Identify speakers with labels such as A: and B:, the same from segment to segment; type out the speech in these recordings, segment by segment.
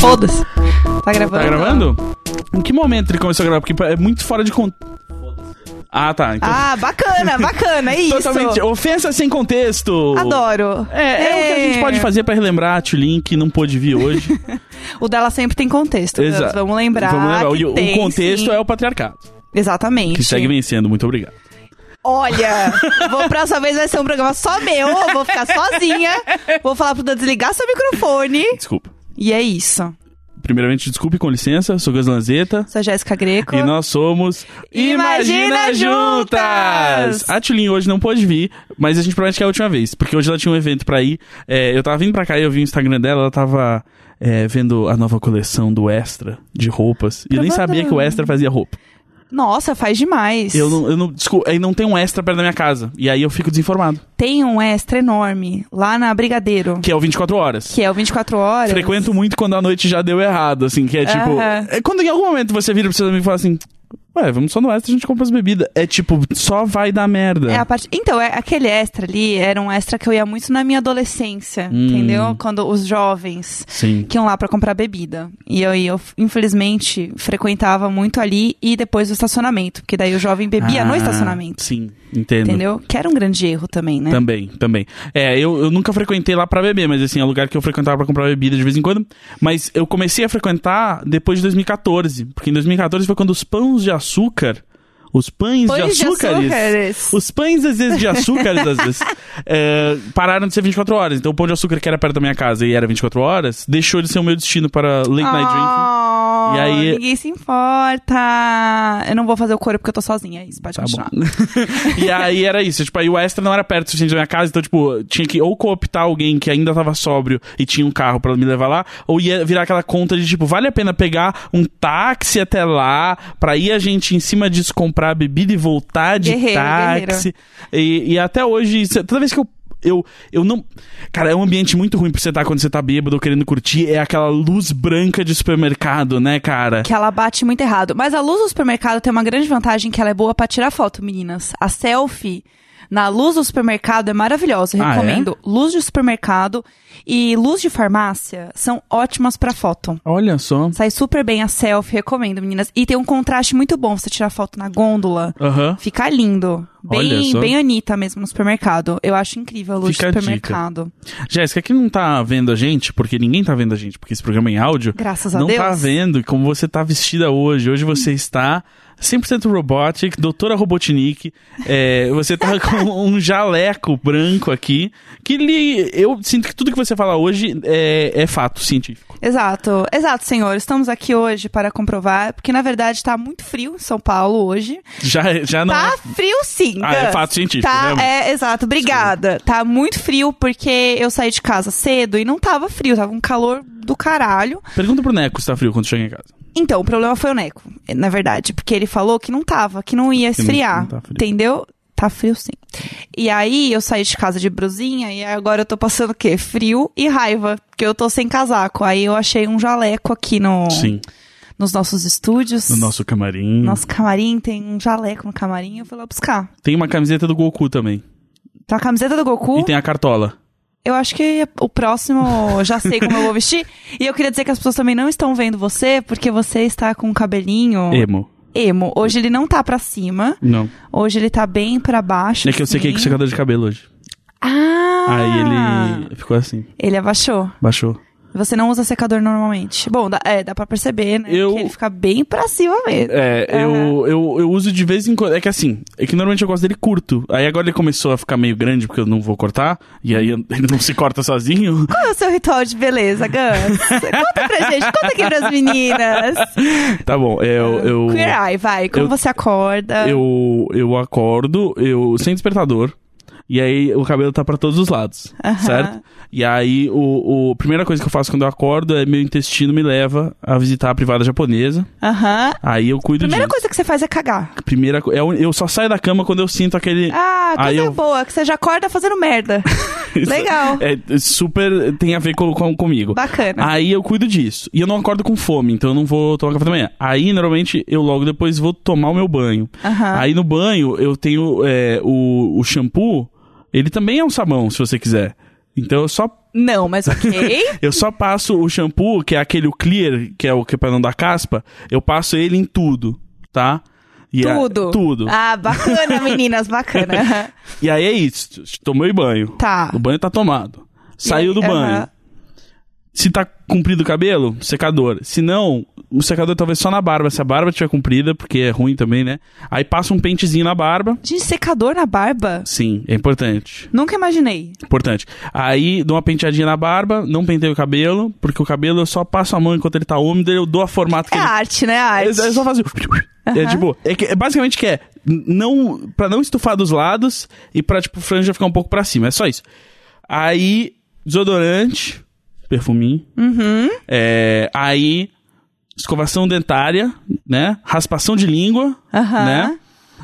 A: Foda-se. Tá gravando?
B: Tá gravando? Em que momento ele começou a gravar? Porque é muito fora de contexto. Ah, tá. Então,
A: Ah, bacana, bacana, é isso.
B: totalmente. Ofensa sem contexto.
A: Adoro.
B: É, é, o que a gente pode fazer pra relembrar a Tulin que não pôde vir hoje.
A: O dela sempre tem contexto.
B: Exa-
A: Deus, Vamos lembrar.
B: Vamos lembrar. O, o
A: tem,
B: contexto
A: sim.
B: é o patriarcado,
A: Exatamente.
B: que segue vencendo. Muito obrigado.
A: Olha, vou, próxima vez vai ser um programa só meu, eu vou ficar sozinha, vou falar pro Dan desligar seu microfone.
B: Desculpa.
A: E é isso.
B: Primeiramente, desculpe com licença, sou Gus Lanzetta.
A: Sou Jéssica Greco.
B: E nós somos
A: Imagina Juntas!
B: A Tulin hoje não pôde vir, mas a gente promete que é a última vez, porque hoje ela tinha um evento pra ir. É, eu tava vindo pra cá e eu vi o Instagram dela, ela tava é, vendo a nova coleção do Extra de roupas. E eu nem sabia que o Extra fazia roupa.
A: Nossa, faz demais.
B: Eu não, eu não, desculpa, aí não tem um Extra perto da minha casa. E aí eu fico desinformado.
A: Tem um extra enorme lá na Brigadeiro,
B: Que é o 24 horas.
A: que é o 24 horas.
B: Frequento muito quando a noite já deu errado, assim, que é tipo.
A: Aham.
B: É quando em algum momento você vira pro seu amigo e fala assim. Ué, vamos só no extra, a gente compra as bebidas. É tipo, só vai dar merda.
A: É a parte... Então, é, aquele extra ali era um extra que eu ia muito na minha adolescência,
B: Hum.
A: entendeu? Quando os jovens
B: Sim.
A: que iam lá pra comprar bebida. E eu, eu, infelizmente, frequentava muito ali e depois do estacionamento, porque daí o jovem bebia no
B: Ah,
A: estacionamento.
B: Sim, entendo.
A: Entendeu? Que era um grande erro também, né?
B: Também, também. É, eu, eu nunca frequentei lá pra beber, mas assim, é um lugar que eu frequentava pra comprar bebida de vez em quando. Mas eu comecei a frequentar depois de 2014. Porque em 2014 foi quando os pães de açúcar açúcar os pães,
A: Pães
B: de
A: de
B: açúcares.
A: açúcares.
B: Os pães, às vezes, de açúcares, às vezes, é, pararam de ser 24 horas. Então o pão de açúcar que era perto da minha casa e era 24 horas, deixou de ser o meu destino para late night drinking.
A: Oh,
B: E aí-
A: Ninguém se importa. Eu não vou fazer o coro porque eu tô sozinha. É isso, pode
B: Tá
A: continuar.
B: e aí era isso, tipo, aí o extra não era perto suficiente da minha casa, então, tipo, tinha que ou cooptar alguém que ainda tava sóbrio e tinha um carro pra me levar lá, ou ia virar aquela conta de, tipo, vale a pena pegar um táxi até lá, pra ir a gente em cima disso comprar bebida e voltar de
A: Guerreiro,
B: táxi. E, e até hoje, toda vez que eu eu, eu não. Cara, é um ambiente muito ruim pra você estar quando você tá bêbado ou querendo curtir. É aquela luz branca de supermercado, né, cara?
A: Que ela bate muito errado. Mas a luz do supermercado tem uma grande vantagem que ela é boa pra tirar foto, meninas. A selfie na luz do supermercado é maravilhosa.
B: Ah, é?
A: recomendo. Luz de supermercado e luz de farmácia são ótimas pra foto.
B: Olha só.
A: Sai super bem a selfie, recomendo, meninas. E tem um contraste muito bom você tirar foto na gôndola.
B: Aham.
A: Fica lindo. Bem, bem Anitta mesmo no supermercado. Eu acho incrível a luz
B: Fica dica.
A: supermercado.
B: Jéssica, que não tá vendo a gente, porque ninguém tá vendo a gente, porque esse programa é em áudio.
A: Graças a
B: não
A: Deus.
B: tá vendo como você tá vestida hoje. Hoje você está 100% robotic, doutora Robotnik. É, você tá com um jaleco branco aqui, que lhe, eu sinto que tudo que você fala hoje é, é fato científico.
A: Exato, exato, senhor. Estamos aqui hoje para comprovar, porque na verdade tá muito frio em São Paulo hoje.
B: Já, já não
A: Tá
B: é...
A: frio sim.
B: Ah, é fato científico,
A: Tá, é, exato. Obrigada. Tá muito frio porque eu saí de casa cedo e não tava frio, tava um calor do caralho.
B: Pergunta pro Neco se tá frio quando chega em casa.
A: Então, o problema foi o Neco, na verdade, porque ele falou que não tava, que não ia
B: Que não-
A: esfriar.
B: não tá
A: entendeu? Tá frio sim. E aí eu saí de casa de brusinha e agora eu tô passando o quê? Frio e raiva, porque eu tô sem casaco. Aí eu achei um jaleco aqui no
B: Sim,
A: nos nossos estúdios.
B: no nosso camarim.
A: Nosso camarim tem um jaleco no camarim, eu fui lá buscar.
B: Tem uma camiseta do Goku também.
A: Tem a camiseta do Goku.
B: E tem a cartola.
A: Eu acho que o próximo já sei como eu vou vestir. E eu queria dizer que as pessoas também não estão vendo você, porque você está com um cabelinho
B: Emo.
A: emo. Hoje ele não tá pra cima.
B: Não.
A: Hoje ele tá bem pra baixo.
B: É que eu sequei com secador de cabelo hoje.
A: Ah!
B: Aí ele ficou assim,
A: Ele abaixou.
B: baixou.
A: Você não usa secador normalmente. Bom, dá, é, dá pra perceber, né?
B: Eu-
A: Que ele fica bem pra cima mesmo.
B: É, eu, eu, eu uso de vez em quando. É que assim, é que normalmente eu gosto dele curto. Aí agora ele começou a ficar meio grande porque eu não vou cortar. E aí ele não se corta sozinho.
A: Qual é o seu ritual de beleza, Gus? conta pra gente, conta aqui pras meninas.
B: Tá bom, eu. eu
A: Queer Eye, vai. Como
B: eu-
A: você acorda?
B: eu, eu acordo, eu sem despertador. E aí o cabelo tá pra todos os lados, certo? E aí o, o a primeira coisa que eu faço quando eu acordo é meu intestino me leva a visitar a privada japonesa.
A: Aham.
B: Aí eu cuido
A: Primeira
B: disso.
A: coisa que você faz é cagar.
B: Primeira é eu só saio da cama quando eu sinto aquele
A: Ah, coisa
B: Aí eu-
A: boa, que você já acorda fazendo merda. Legal.
B: É super tem a ver com, com- comigo.
A: Bacana.
B: Aí eu cuido disso. E eu não acordo com fome, então eu não vou tomar café da manhã. Aí, normalmente, eu logo depois vou tomar o meu banho.
A: Aham.
B: Aí no banho, eu tenho é, o, o shampoo. Ele também é um sabão, se você quiser. Então eu só,
A: Não, mas ok.
B: eu só passo o shampoo, que é aquele clear, que é o que é pra não dar caspa. Eu passo ele em tudo, tá? E a-
A: Tudo.
B: tudo.
A: Ah, bacana, meninas, bacana.
B: E aí é isso. Tomei banho.
A: Tá.
B: O banho tá tomado. Saiu
A: aí,
B: do banho.
A: aham.
B: Se tá comprido o cabelo, secador. Se não, o secador talvez só na barba. Se a barba tiver comprida, porque é ruim também, né? Aí passa um pentezinho na barba.
A: Gente, secador na barba?
B: Sim, é importante.
A: Nunca imaginei.
B: Importante. Aí dou uma penteadinha na barba, não penteio o cabelo, porque o cabelo eu só passo a mão enquanto ele tá úmido, eu dou a formato que
A: É
B: ele.
A: arte, né?
B: É,
A: Arte.
B: é só fazer. É tipo, é, que- é basicamente que é não para não estufar dos lados e pra tipo franja ficar um pouco pra cima, é só isso. Aí desodorante, perfuminho.
A: Uhum.
B: É, aí escovação dentária, né? Raspação de língua,
A: Aham.
B: né?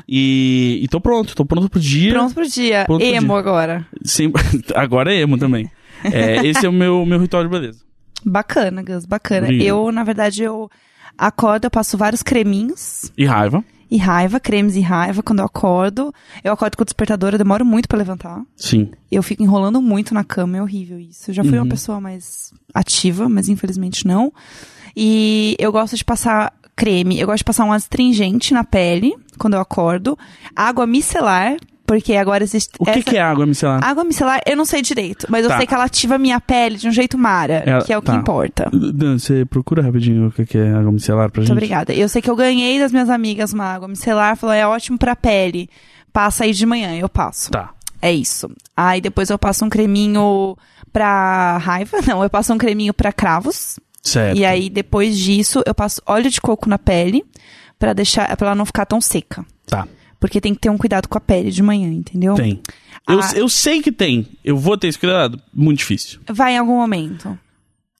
B: E, e tô pronto, tô pronto pro dia.
A: Pronto pro dia.
B: Pronto pro
A: Emo
B: dia.
A: agora.
B: Sem- agora é emo também. É, esse é o meu, meu ritual de beleza.
A: Bacana, Gus, bacana. Eu, na verdade, eu acordo, eu passo vários creminhos
B: E raiva.
A: E raiva, cremes e raiva quando eu acordo. Eu acordo com o despertador, eu demoro muito pra levantar.
B: Sim.
A: Eu fico enrolando muito na cama, é horrível isso. Eu já fui
B: Uhum.
A: uma pessoa mais ativa, mas infelizmente não. E eu gosto de passar creme, eu gosto de passar um astringente na pele quando eu acordo. Água micelar, porque agora existe.
B: O que,
A: essa-
B: que é água micelar?
A: Água micelar, eu não sei direito, mas
B: Tá.
A: eu sei que ela ativa a minha pele de um jeito mara,
B: Ela-
A: que é o
B: tá.
A: que importa.
B: Dan, você procura rapidinho o que é água micelar pra
A: Muito
B: gente?
A: obrigada. Eu sei que eu ganhei das minhas amigas uma água micelar, falou, é ótimo pra pele. Passa aí de manhã, eu passo.
B: Tá.
A: É isso. Aí depois eu passo um creminho pra raiva. Não, eu passo um creminho pra cravos.
B: Certo.
A: E aí depois disso eu passo óleo de coco na pele pra deixar para ela não ficar tão seca.
B: Tá.
A: Porque tem que ter um cuidado com a pele de manhã, entendeu?
B: Tem. Eu,
A: Ah.
B: eu sei que tem. Eu vou ter esse cuidado. Muito difícil.
A: Vai em algum momento.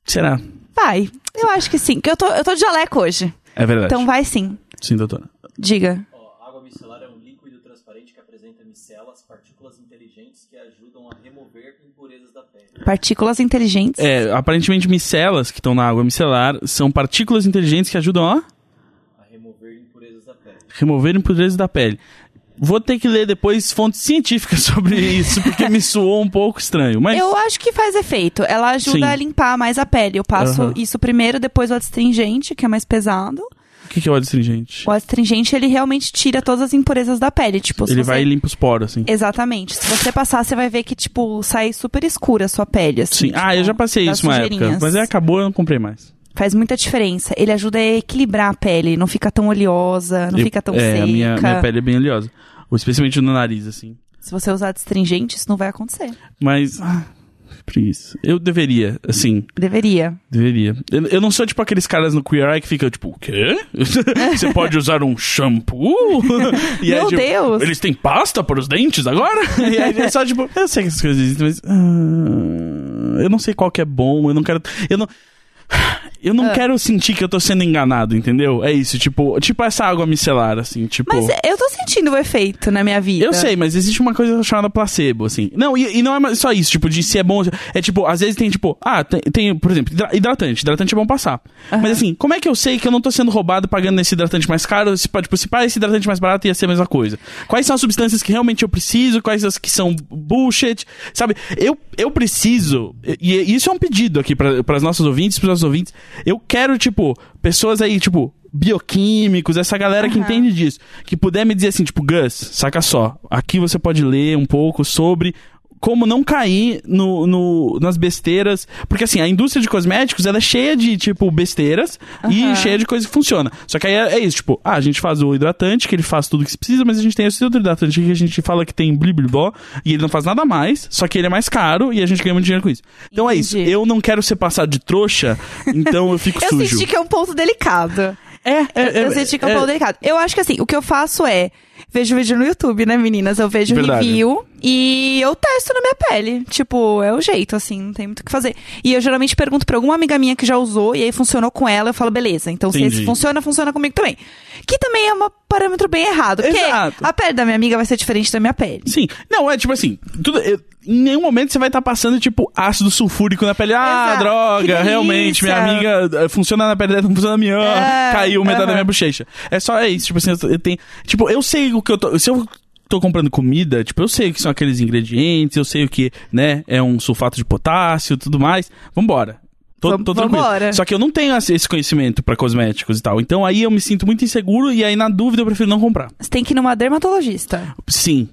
B: Será?
A: Vai. Eu acho que sim. Porque eu tô, eu tô de jaleco hoje.
B: É verdade.
A: Então vai sim.
B: Sim, doutora.
A: Diga.
C: Ó, água micelar é um líquido transparente que apresenta micelas, partículas inteligentes que ajudam a remover impurezas da pele.
A: Partículas inteligentes.
B: É, aparentemente micelas que estão na água micelar são partículas inteligentes que ajudam a
C: A remover impurezas da pele.
B: Vou ter que ler depois fontes científicas sobre isso, porque me soou um pouco estranho. Mas
A: Eu acho que faz efeito. Ela ajuda
B: Sim.
A: a limpar mais a pele. Eu passo
B: Aham.
A: isso primeiro, depois o astringente, que é mais pesado.
B: o que, que é o astringente?
A: O astringente, ele realmente tira todas as impurezas da pele. Tipo,
B: Ele
A: você...
B: vai e limpa os poros, assim.
A: Exatamente. Se você passar, você vai ver que, tipo, sai super escura a sua pele, assim.
B: Sim. Ah,
A: tipo,
B: eu já passei isso uma época. Mas aí acabou, eu não comprei mais.
A: Faz muita diferença. Ele ajuda a equilibrar a pele. Não fica tão oleosa, não
B: Eu-
A: fica tão
B: é,
A: seca.
B: a minha, minha pele é bem oleosa. Ou Especialmente no nariz, assim.
A: Se você usar astringente, isso não vai acontecer.
B: Mas. Ah, preguiça. Eu deveria, assim.
A: Deveria.
B: Deveria. Eu, eu não sou tipo aqueles caras no Queer Eye que ficam tipo, o quê? Você pode usar um shampoo? E
A: Meu
B: tipo,
A: Deus!
B: Eles têm pasta para os dentes agora? E aí é só tipo, eu sei que essas coisas existem, mas. ah, eu não sei qual que é bom, eu não quero. Eu não. Eu não
A: Ah.
B: quero sentir que eu tô sendo enganado, entendeu? É isso, tipo, tipo essa água micelar, assim, tipo.
A: Mas eu tô sentindo o efeito na minha vida.
B: Eu sei, mas existe uma coisa chamada placebo, assim. Não, e, e não é só isso, tipo, de se é bom. É tipo, às vezes tem, tipo, ah, tem, tem, por exemplo, hidra- hidratante. Hidratante é bom passar. Mas assim, como é que eu sei que eu não tô sendo roubado pagando nesse hidratante mais caro? Se, tipo, se esse hidratante mais barato ia ser a mesma coisa. Quais são as substâncias que realmente eu preciso? Quais as que são bullshit? Sabe? Eu, eu preciso, e, e isso é um pedido aqui para as nossas ouvintes, para os nossos ouvintes. Eu quero, tipo, pessoas aí, tipo, bioquímicos, essa galera que
A: Aham.
B: entende disso, que puder me dizer assim, tipo, Gus, saca só, aqui você pode ler um pouco sobre como não cair no, no- nas besteiras, porque assim, a indústria de cosméticos, ela é cheia de, tipo, besteiras e
A: Aham.
B: cheia de coisa que funciona. Só que aí é, é isso, tipo, ah, a gente faz o hidratante, que ele faz tudo que se precisa, mas a gente tem esse outro hidratante que a gente fala que tem bliblibó, e ele não faz nada mais, só que ele é mais caro e a gente ganha muito dinheiro com isso. Então é isso,
A: Entendi.
B: eu não quero ser passado de trouxa, então eu fico
A: Eu
B: sujo.
A: senti que é um ponto delicado.
B: É, é,
A: eu
B: é,
A: senti que é um
B: é-
A: ponto delicado. Eu acho que assim, o que eu faço é. Vejo vídeo no YouTube, né, meninas? Eu vejo
B: Verdade.
A: review E eu testo na minha pele. Tipo, é o jeito, assim, não tem muito o que fazer. E eu geralmente pergunto pra alguma amiga minha que já usou e aí funcionou com ela, eu falo, beleza. Então, se
B: Entendi.
A: esse funciona, funciona comigo também. Que também é um parâmetro bem errado. Porque
B: Exato.
A: a pele da minha amiga vai ser diferente da minha pele.
B: Sim. Não, é tipo assim, tudo, eu- em nenhum momento você vai estar passando, tipo, ácido sulfúrico na pele. Ah,
A: Exato.
B: droga, realmente, minha amiga eh, funciona na pele dela, não funciona na minha.
A: É,
B: caiu metade da
A: aham.
B: minha bochecha. É só é isso, tipo assim, eu, eu tenho. Tipo, eu sei o que eu tô. Se eu tô comprando comida, tipo, eu sei o que são aqueles ingredientes, eu sei o que, né, é um sulfato de potássio tudo mais. Vambora. Tô, tô tranquilo.
A: vambora.
B: Só que eu não tenho esse conhecimento pra cosméticos e tal. Então aí eu me sinto muito inseguro e aí na dúvida eu prefiro não comprar.
A: Você tem que ir numa dermatologista.
B: Sim,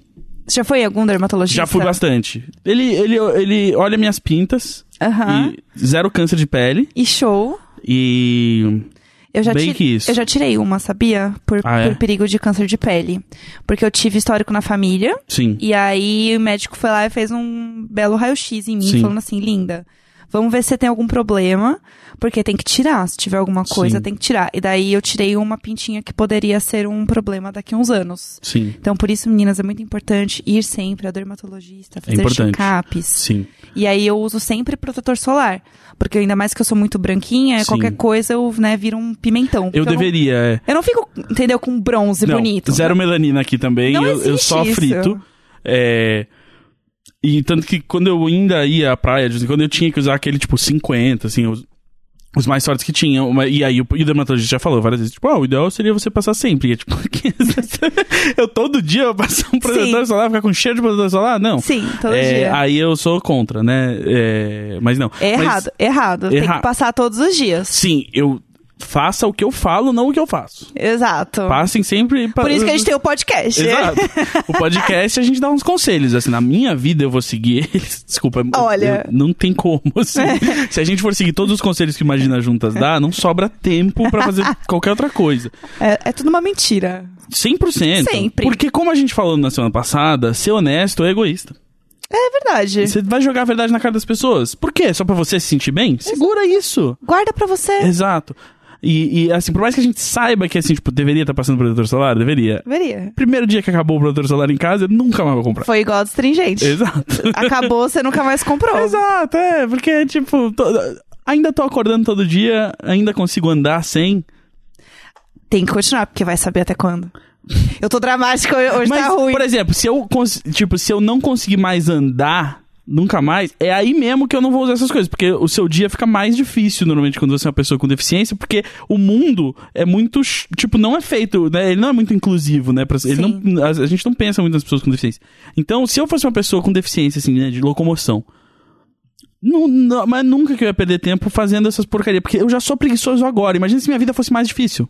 A: Você já foi em algum dermatologista?
B: já fui bastante. Ele, ele, ele olha minhas pintas
A: Aham.
B: e zero câncer de pele
A: E show.
B: e
A: Eu já,
B: Bem
A: ti-
B: que isso.
A: eu já tirei uma, sabia? Por,
B: Ah, é?
A: por perigo de câncer de pele. Porque eu tive histórico na família.
B: sim.
A: E aí o médico foi lá e fez um belo raio-x em mim,
B: Sim.
A: falando assim, linda, vamos ver se você tem algum problema, porque tem que tirar. Se tiver alguma coisa,
B: Sim.
A: tem que tirar. E daí eu tirei uma pintinha que poderia ser um problema daqui a uns anos.
B: Sim.
A: Então, por isso, meninas, é muito importante ir sempre ao dermatologista, fazer
B: É
A: check-ups.
B: Sim.
A: E aí eu uso sempre protetor solar. Porque ainda mais que eu sou muito branquinha,
B: Sim.
A: qualquer coisa eu, né, viro um pimentão. Porque
B: Eu
A: não-
B: deveria, é.
A: eu não fico, entendeu, com bronze
B: Não,
A: bonito.
B: Zero melanina aqui também.
A: Não
B: eu, eu só
A: isso.
B: frito. É. E tanto que quando eu ainda ia à praia, quando eu tinha que usar aquele tipo 50, assim, os, os mais fortes que tinham. E aí o, e o dermatologista já falou várias vezes, tipo, ah, o ideal seria você passar sempre. E é, tipo, eu todo dia eu passar um protetor
A: Sim.
B: solar, ficar com cheiro de protetor solar? Não.
A: Sim, todo
B: É,
A: dia.
B: Aí eu sou contra, né? É, mas não.
A: É
B: Mas,
A: errado, errado. Tem
B: Erra-
A: que passar todos os dias.
B: sim, eu faça o que eu falo, não o que eu faço.
A: Exato.
B: Passem sempre. pa-
A: Por isso que a gente tem o podcast.
B: Exato. O podcast a gente dá uns conselhos. Assim, na minha vida eu vou seguir eles. Desculpa.
A: Olha.
B: não tem como. assim. Se a gente for seguir todos os conselhos que Imagina Juntas dá, não sobra tempo pra fazer qualquer outra coisa.
A: É, é tudo uma mentira.
B: 100%.
A: Sempre.
B: Porque, como a gente falou na semana passada, ser honesto é egoísta.
A: É verdade.
B: Você vai jogar a verdade na cara das pessoas. Por quê? Só pra você se sentir bem? Segura isso.
A: Guarda pra você.
B: Exato. E, e, assim, por mais que a gente saiba que, assim, tipo, deveria estar passando protetor solar, deveria.
A: Deveria.
B: Primeiro dia que acabou o protetor solar em casa, eu nunca mais vou comprar.
A: Foi igual a astringente.
B: Exato.
A: Acabou, você nunca mais comprou.
B: Exato, é, porque, tipo, tô- ainda tô acordando todo dia, ainda consigo andar sem.
A: Tem que continuar, porque vai saber até quando. Eu tô dramática, hoje
B: Mas,
A: tá ruim.
B: por exemplo, se eu, tipo, se eu não conseguir mais andar, nunca mais, é aí mesmo que eu não vou usar essas coisas, porque o seu dia fica mais difícil, normalmente, quando você é uma pessoa com deficiência, porque o mundo é muito, tipo, não é feito, né, ele não é muito inclusivo, né, pra, ele não, a, a gente não pensa muito nas pessoas com deficiência. Então, se eu fosse uma pessoa com deficiência, assim, né, de locomoção, não, não- mas nunca que eu ia perder tempo fazendo essas porcarias, porque eu já sou preguiçoso agora, imagina se minha vida fosse mais difícil.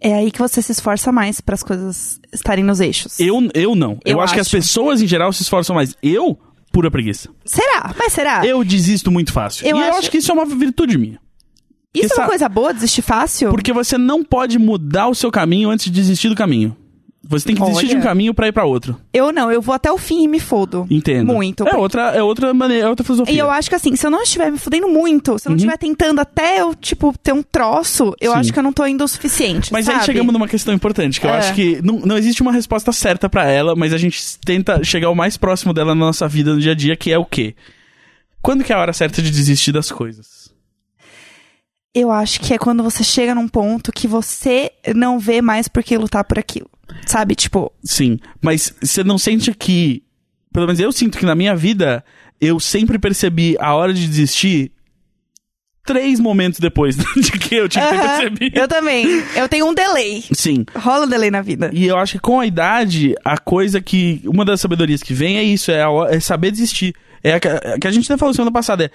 A: É aí que você se esforça mais para as coisas estarem nos eixos.
B: Eu, eu não. Eu,
A: Eu
B: acho, que as
A: acho.
B: pessoas em geral se esforçam mais. Eu, pura preguiça.
A: Será? Mas será?
B: Eu desisto muito fácil.
A: Eu
B: e eu
A: acho-
B: acho que isso é uma virtude minha.
A: Isso é
B: essa-
A: uma coisa boa, desistir fácil?
B: Porque você não pode mudar o seu caminho antes de desistir do caminho. Você tem que desistir de um
A: Olha.
B: caminho pra ir pra outro.
A: Eu não, eu vou até o fim e me fodo.
B: Entendo.
A: Muito.
B: É outra, é outra maneira, é outra filosofia.
A: E eu acho que assim, se eu não estiver me fudendo muito, se eu não estiver tentando até eu, tipo, ter um troço, eu
B: Sim.
A: acho que eu não tô indo o suficiente.
B: Mas
A: sabe?
B: aí chegamos numa questão importante, que eu
A: É.
B: acho que não, não existe uma resposta certa pra ela, mas a gente tenta chegar o mais próximo dela na nossa vida no dia a dia, que é o quê? Quando que é a hora certa de desistir das coisas?
A: Eu acho que é quando você chega num ponto que você não vê mais por que lutar por aquilo. Sabe? Tipo,
B: Sim, mas você não sente que. Pelo menos eu sinto que na minha vida eu sempre percebi a hora de desistir três momentos depois de que eu tinha
A: aham,
B: percebido.
A: eu também. Eu tenho um delay.
B: Sim.
A: Rola um delay na vida.
B: E eu acho que com a idade, a coisa que. Uma das sabedorias que vem é isso, é, a é saber desistir. É a que, a que a gente até falou semana passada, é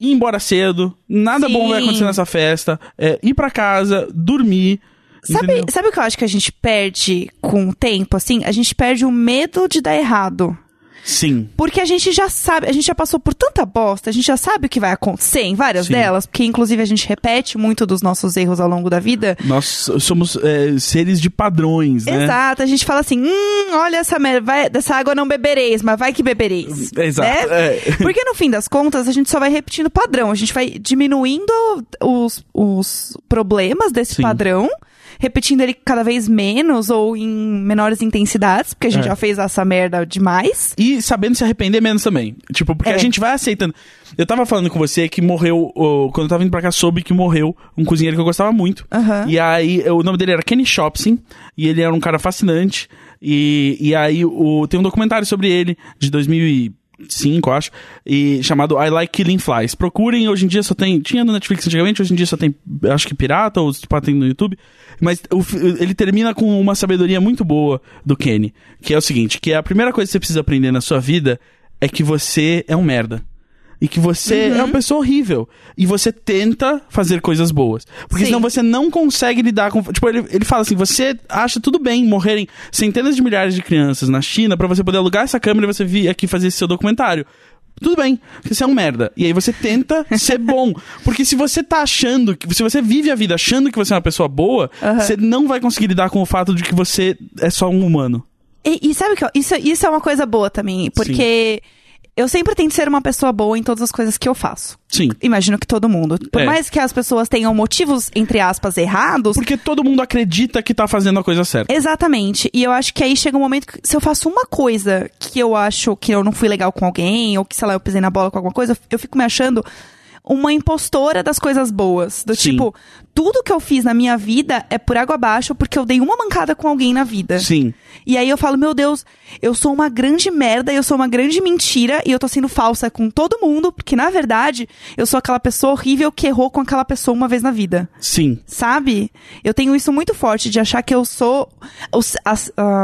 B: ir embora cedo, nada
A: Sim.
B: bom vai acontecer nessa festa, é ir pra casa, dormir.
A: Sabe,
B: entendeu?
A: sabe o que eu acho que a gente perde com o tempo, assim? A gente perde o medo de dar errado.
B: Sim.
A: Porque a gente já sabe, a gente já passou por tanta bosta, a gente já sabe o que vai acontecer em várias
B: Sim.
A: delas, porque inclusive a gente repete muito dos nossos erros ao longo da vida.
B: Nós somos é, seres de padrões, né?
A: Exato, a gente fala assim, hum, olha essa merda, vai- dessa água não bebereis, mas vai que bebereis.
B: Exato.
A: né?
B: é.
A: Porque no fim das contas, a gente só vai repetindo o padrão, a gente vai diminuindo os, os problemas desse
B: Sim.
A: padrão, repetindo ele cada vez menos ou em menores intensidades, porque a gente
B: É.
A: já fez essa merda demais.
B: E sabendo se arrepender menos também. Tipo, porque
A: É.
B: a gente vai aceitando. Eu tava falando com você que morreu, ô, quando eu tava indo pra cá, soube que morreu um cozinheiro que eu gostava muito.
A: Aham.
B: E aí, o nome dele era Kenny Shopsin, e ele era um cara fascinante. E, e aí, o, tem um documentário sobre ele, de 2005, acho, e chamado I Like Killing Flies. Procurem, hoje em dia só tem. Tinha no Netflix antigamente, hoje em dia só tem, acho que pirata, ou tipo, tem no YouTube. Mas o ele termina com uma sabedoria muito boa do Kenny, que é o seguinte: que a primeira coisa que você precisa aprender na sua vida é que você é um merda. E que você
A: Uhum.
B: é uma pessoa horrível. E você tenta fazer coisas boas. Porque
A: Sim.
B: senão você não consegue lidar com. Tipo, ele, ele fala assim: você acha tudo bem morrerem centenas de milhares de crianças na China pra você poder alugar essa câmera e você vir aqui fazer esse seu documentário. Tudo bem, você é um merda. E aí você tenta ser bom. Porque se você tá achando que. Se você vive a vida achando que você é uma pessoa boa,
A: Aham.
B: você não vai conseguir lidar com o fato de que você é só um humano.
A: E, e sabe que ó, isso, isso é uma coisa boa também, porque eu sempre tento ser uma pessoa boa em todas as coisas que eu faço.
B: Sim.
A: Imagino que todo mundo. Por
B: É.
A: mais que as pessoas tenham motivos, entre aspas, errados.
B: Porque todo mundo acredita que tá fazendo a coisa certa.
A: Exatamente. E eu acho que aí chega um momento que se eu faço uma coisa que eu acho que eu não fui legal com alguém, ou que, sei lá, eu pisei na bola com alguma coisa, eu fico me achando uma impostora das coisas boas. Do
B: Sim.
A: tipo, tudo que eu fiz na minha vida é por água abaixo porque eu dei uma mancada com alguém na vida.
B: Sim.
A: E aí eu falo, meu Deus, eu sou uma grande merda, eu sou uma grande mentira e eu tô sendo falsa com todo mundo, porque na verdade eu sou aquela pessoa horrível que errou com aquela pessoa uma vez na vida.
B: Sim.
A: Sabe? Eu tenho isso muito forte de achar que eu sou a,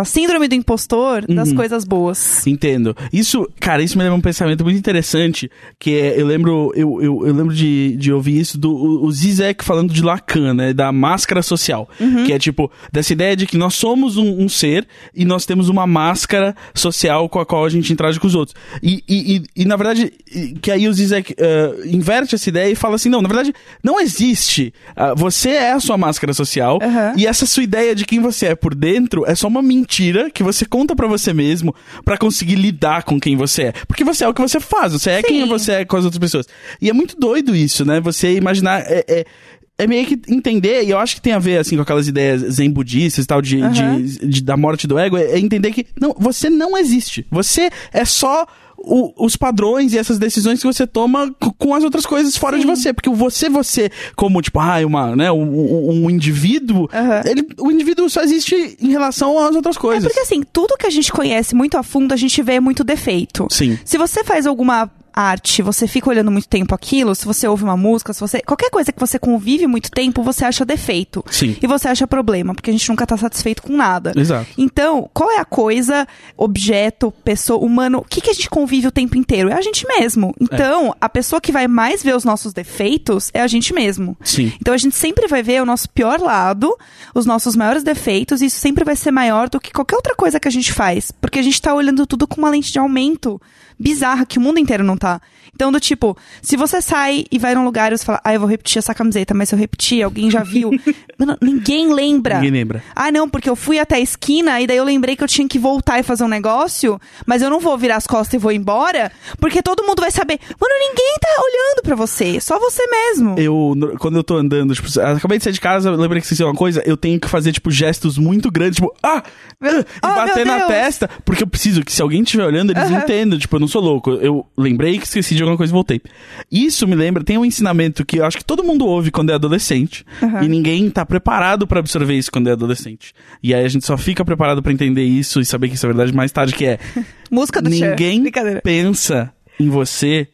A: a síndrome do impostor
B: Uhum.
A: das coisas boas.
B: Entendo. Isso, cara, isso me lembra um pensamento muito interessante, que é, eu lembro, eu, eu, eu lembro de, de ouvir isso do o, Zizek falando de Lacan, né, da máscara social, que é tipo, dessa ideia de que nós somos um, um ser e nós temos uma máscara social com a qual a gente interage com os outros. E, e, e, e, na verdade, que aí o Zizek eh, inverte essa ideia e fala assim, não, na verdade, não existe, ah, você é a sua máscara social
A: Aham.
B: e essa sua ideia de quem você é por dentro é só uma mentira que você conta pra você mesmo pra conseguir lidar com quem você é. Porque você é o que você faz, você é quem
A: Sim.
B: você é com as outras pessoas. E é muito doido isso, né? Você imaginar. É, é, é meio que entender, e eu acho que tem a ver assim com aquelas ideias zen budistas e tal, de,
A: Aham.
B: de, de- da morte do ego, é, é entender que não, você não existe. Você é só. o- os padrões e essas decisões que você toma com as outras coisas fora
A: Sim.
B: de você. Porque o você, você, como, tipo, ah, uma, né, um, um- indivíduo,
A: Aham.
B: ele, o indivíduo só existe em relação às outras
A: É
B: coisas.
A: porque assim, tudo que a gente conhece muito a fundo, a gente vê muito defeito.
B: Sim.
A: Se você faz alguma arte, você fica olhando muito tempo aquilo, se você ouve uma música, se você. Qualquer coisa que você convive muito tempo, você acha defeito.
B: Sim.
A: E você acha problema, porque a gente nunca tá satisfeito com nada.
B: Exato.
A: Então, qual é a coisa, objeto, pessoa, humano, o que, que a gente convive o tempo inteiro? É a gente mesmo. Então, a pessoa que vai mais ver os nossos defeitos é a gente mesmo.
B: Sim.
A: Então a gente sempre vai ver o nosso pior lado, os nossos maiores defeitos, e isso sempre vai ser maior do que qualquer outra coisa que a gente faz. Porque a gente tá olhando tudo com uma lente de aumento bizarra que o mundo inteiro não tá. Então, do tipo, se você sai e vai num lugar e você fala, ah, eu vou repetir essa camiseta, mas se eu repetir, alguém já viu. Mano, ninguém lembra.
B: Ninguém lembra.
A: Ah, não, porque eu fui até a esquina e daí eu lembrei que eu tinha que voltar e fazer um negócio, mas eu não vou virar as costas e vou embora, porque todo mundo vai saber. Mano, ninguém tá olhando pra você, só você mesmo.
B: Eu, quando eu tô andando, tipo, acabei de sair de casa, lembrei que esqueci uma coisa, eu tenho que fazer, tipo, gestos muito grandes, tipo, ah! ah, e
A: Oh,
B: bater
A: meu
B: na
A: Deus.
B: testa, porque eu preciso que se alguém estiver olhando, eles
A: Aham.
B: entendam, tipo, eu não sou louco. Eu lembrei que esqueci de alguma coisa e voltei. Isso me lembra, tem um ensinamento que eu acho que todo mundo ouve quando é adolescente,
A: Aham.
B: e ninguém tá preparado pra absorver isso quando é adolescente. E aí a gente só fica preparado pra entender isso e saber que isso é verdade mais tarde, que é,
A: Música do
B: ninguém pensa em você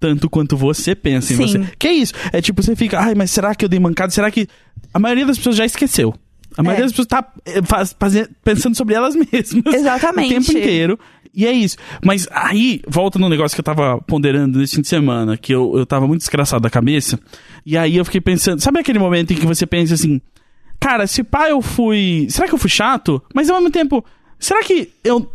B: tanto quanto você pensa em
A: Sim.
B: você. Que é isso? É tipo, você fica, ai, mas será que eu dei mancada? Será que. A maioria das pessoas já esqueceu. A maioria
A: É.
B: das pessoas tá eh, faz- faze- pensando sobre elas mesmas.
A: Exatamente.
B: O tempo inteiro. E é isso. Mas aí, volta no negócio que eu tava ponderando nesse fim de semana, que eu, eu tava muito desgraçado da cabeça. E aí eu fiquei pensando, sabe aquele momento em que você pensa assim, cara, se pá eu fui. Será que eu fui chato? Mas ao mesmo tempo, será que eu.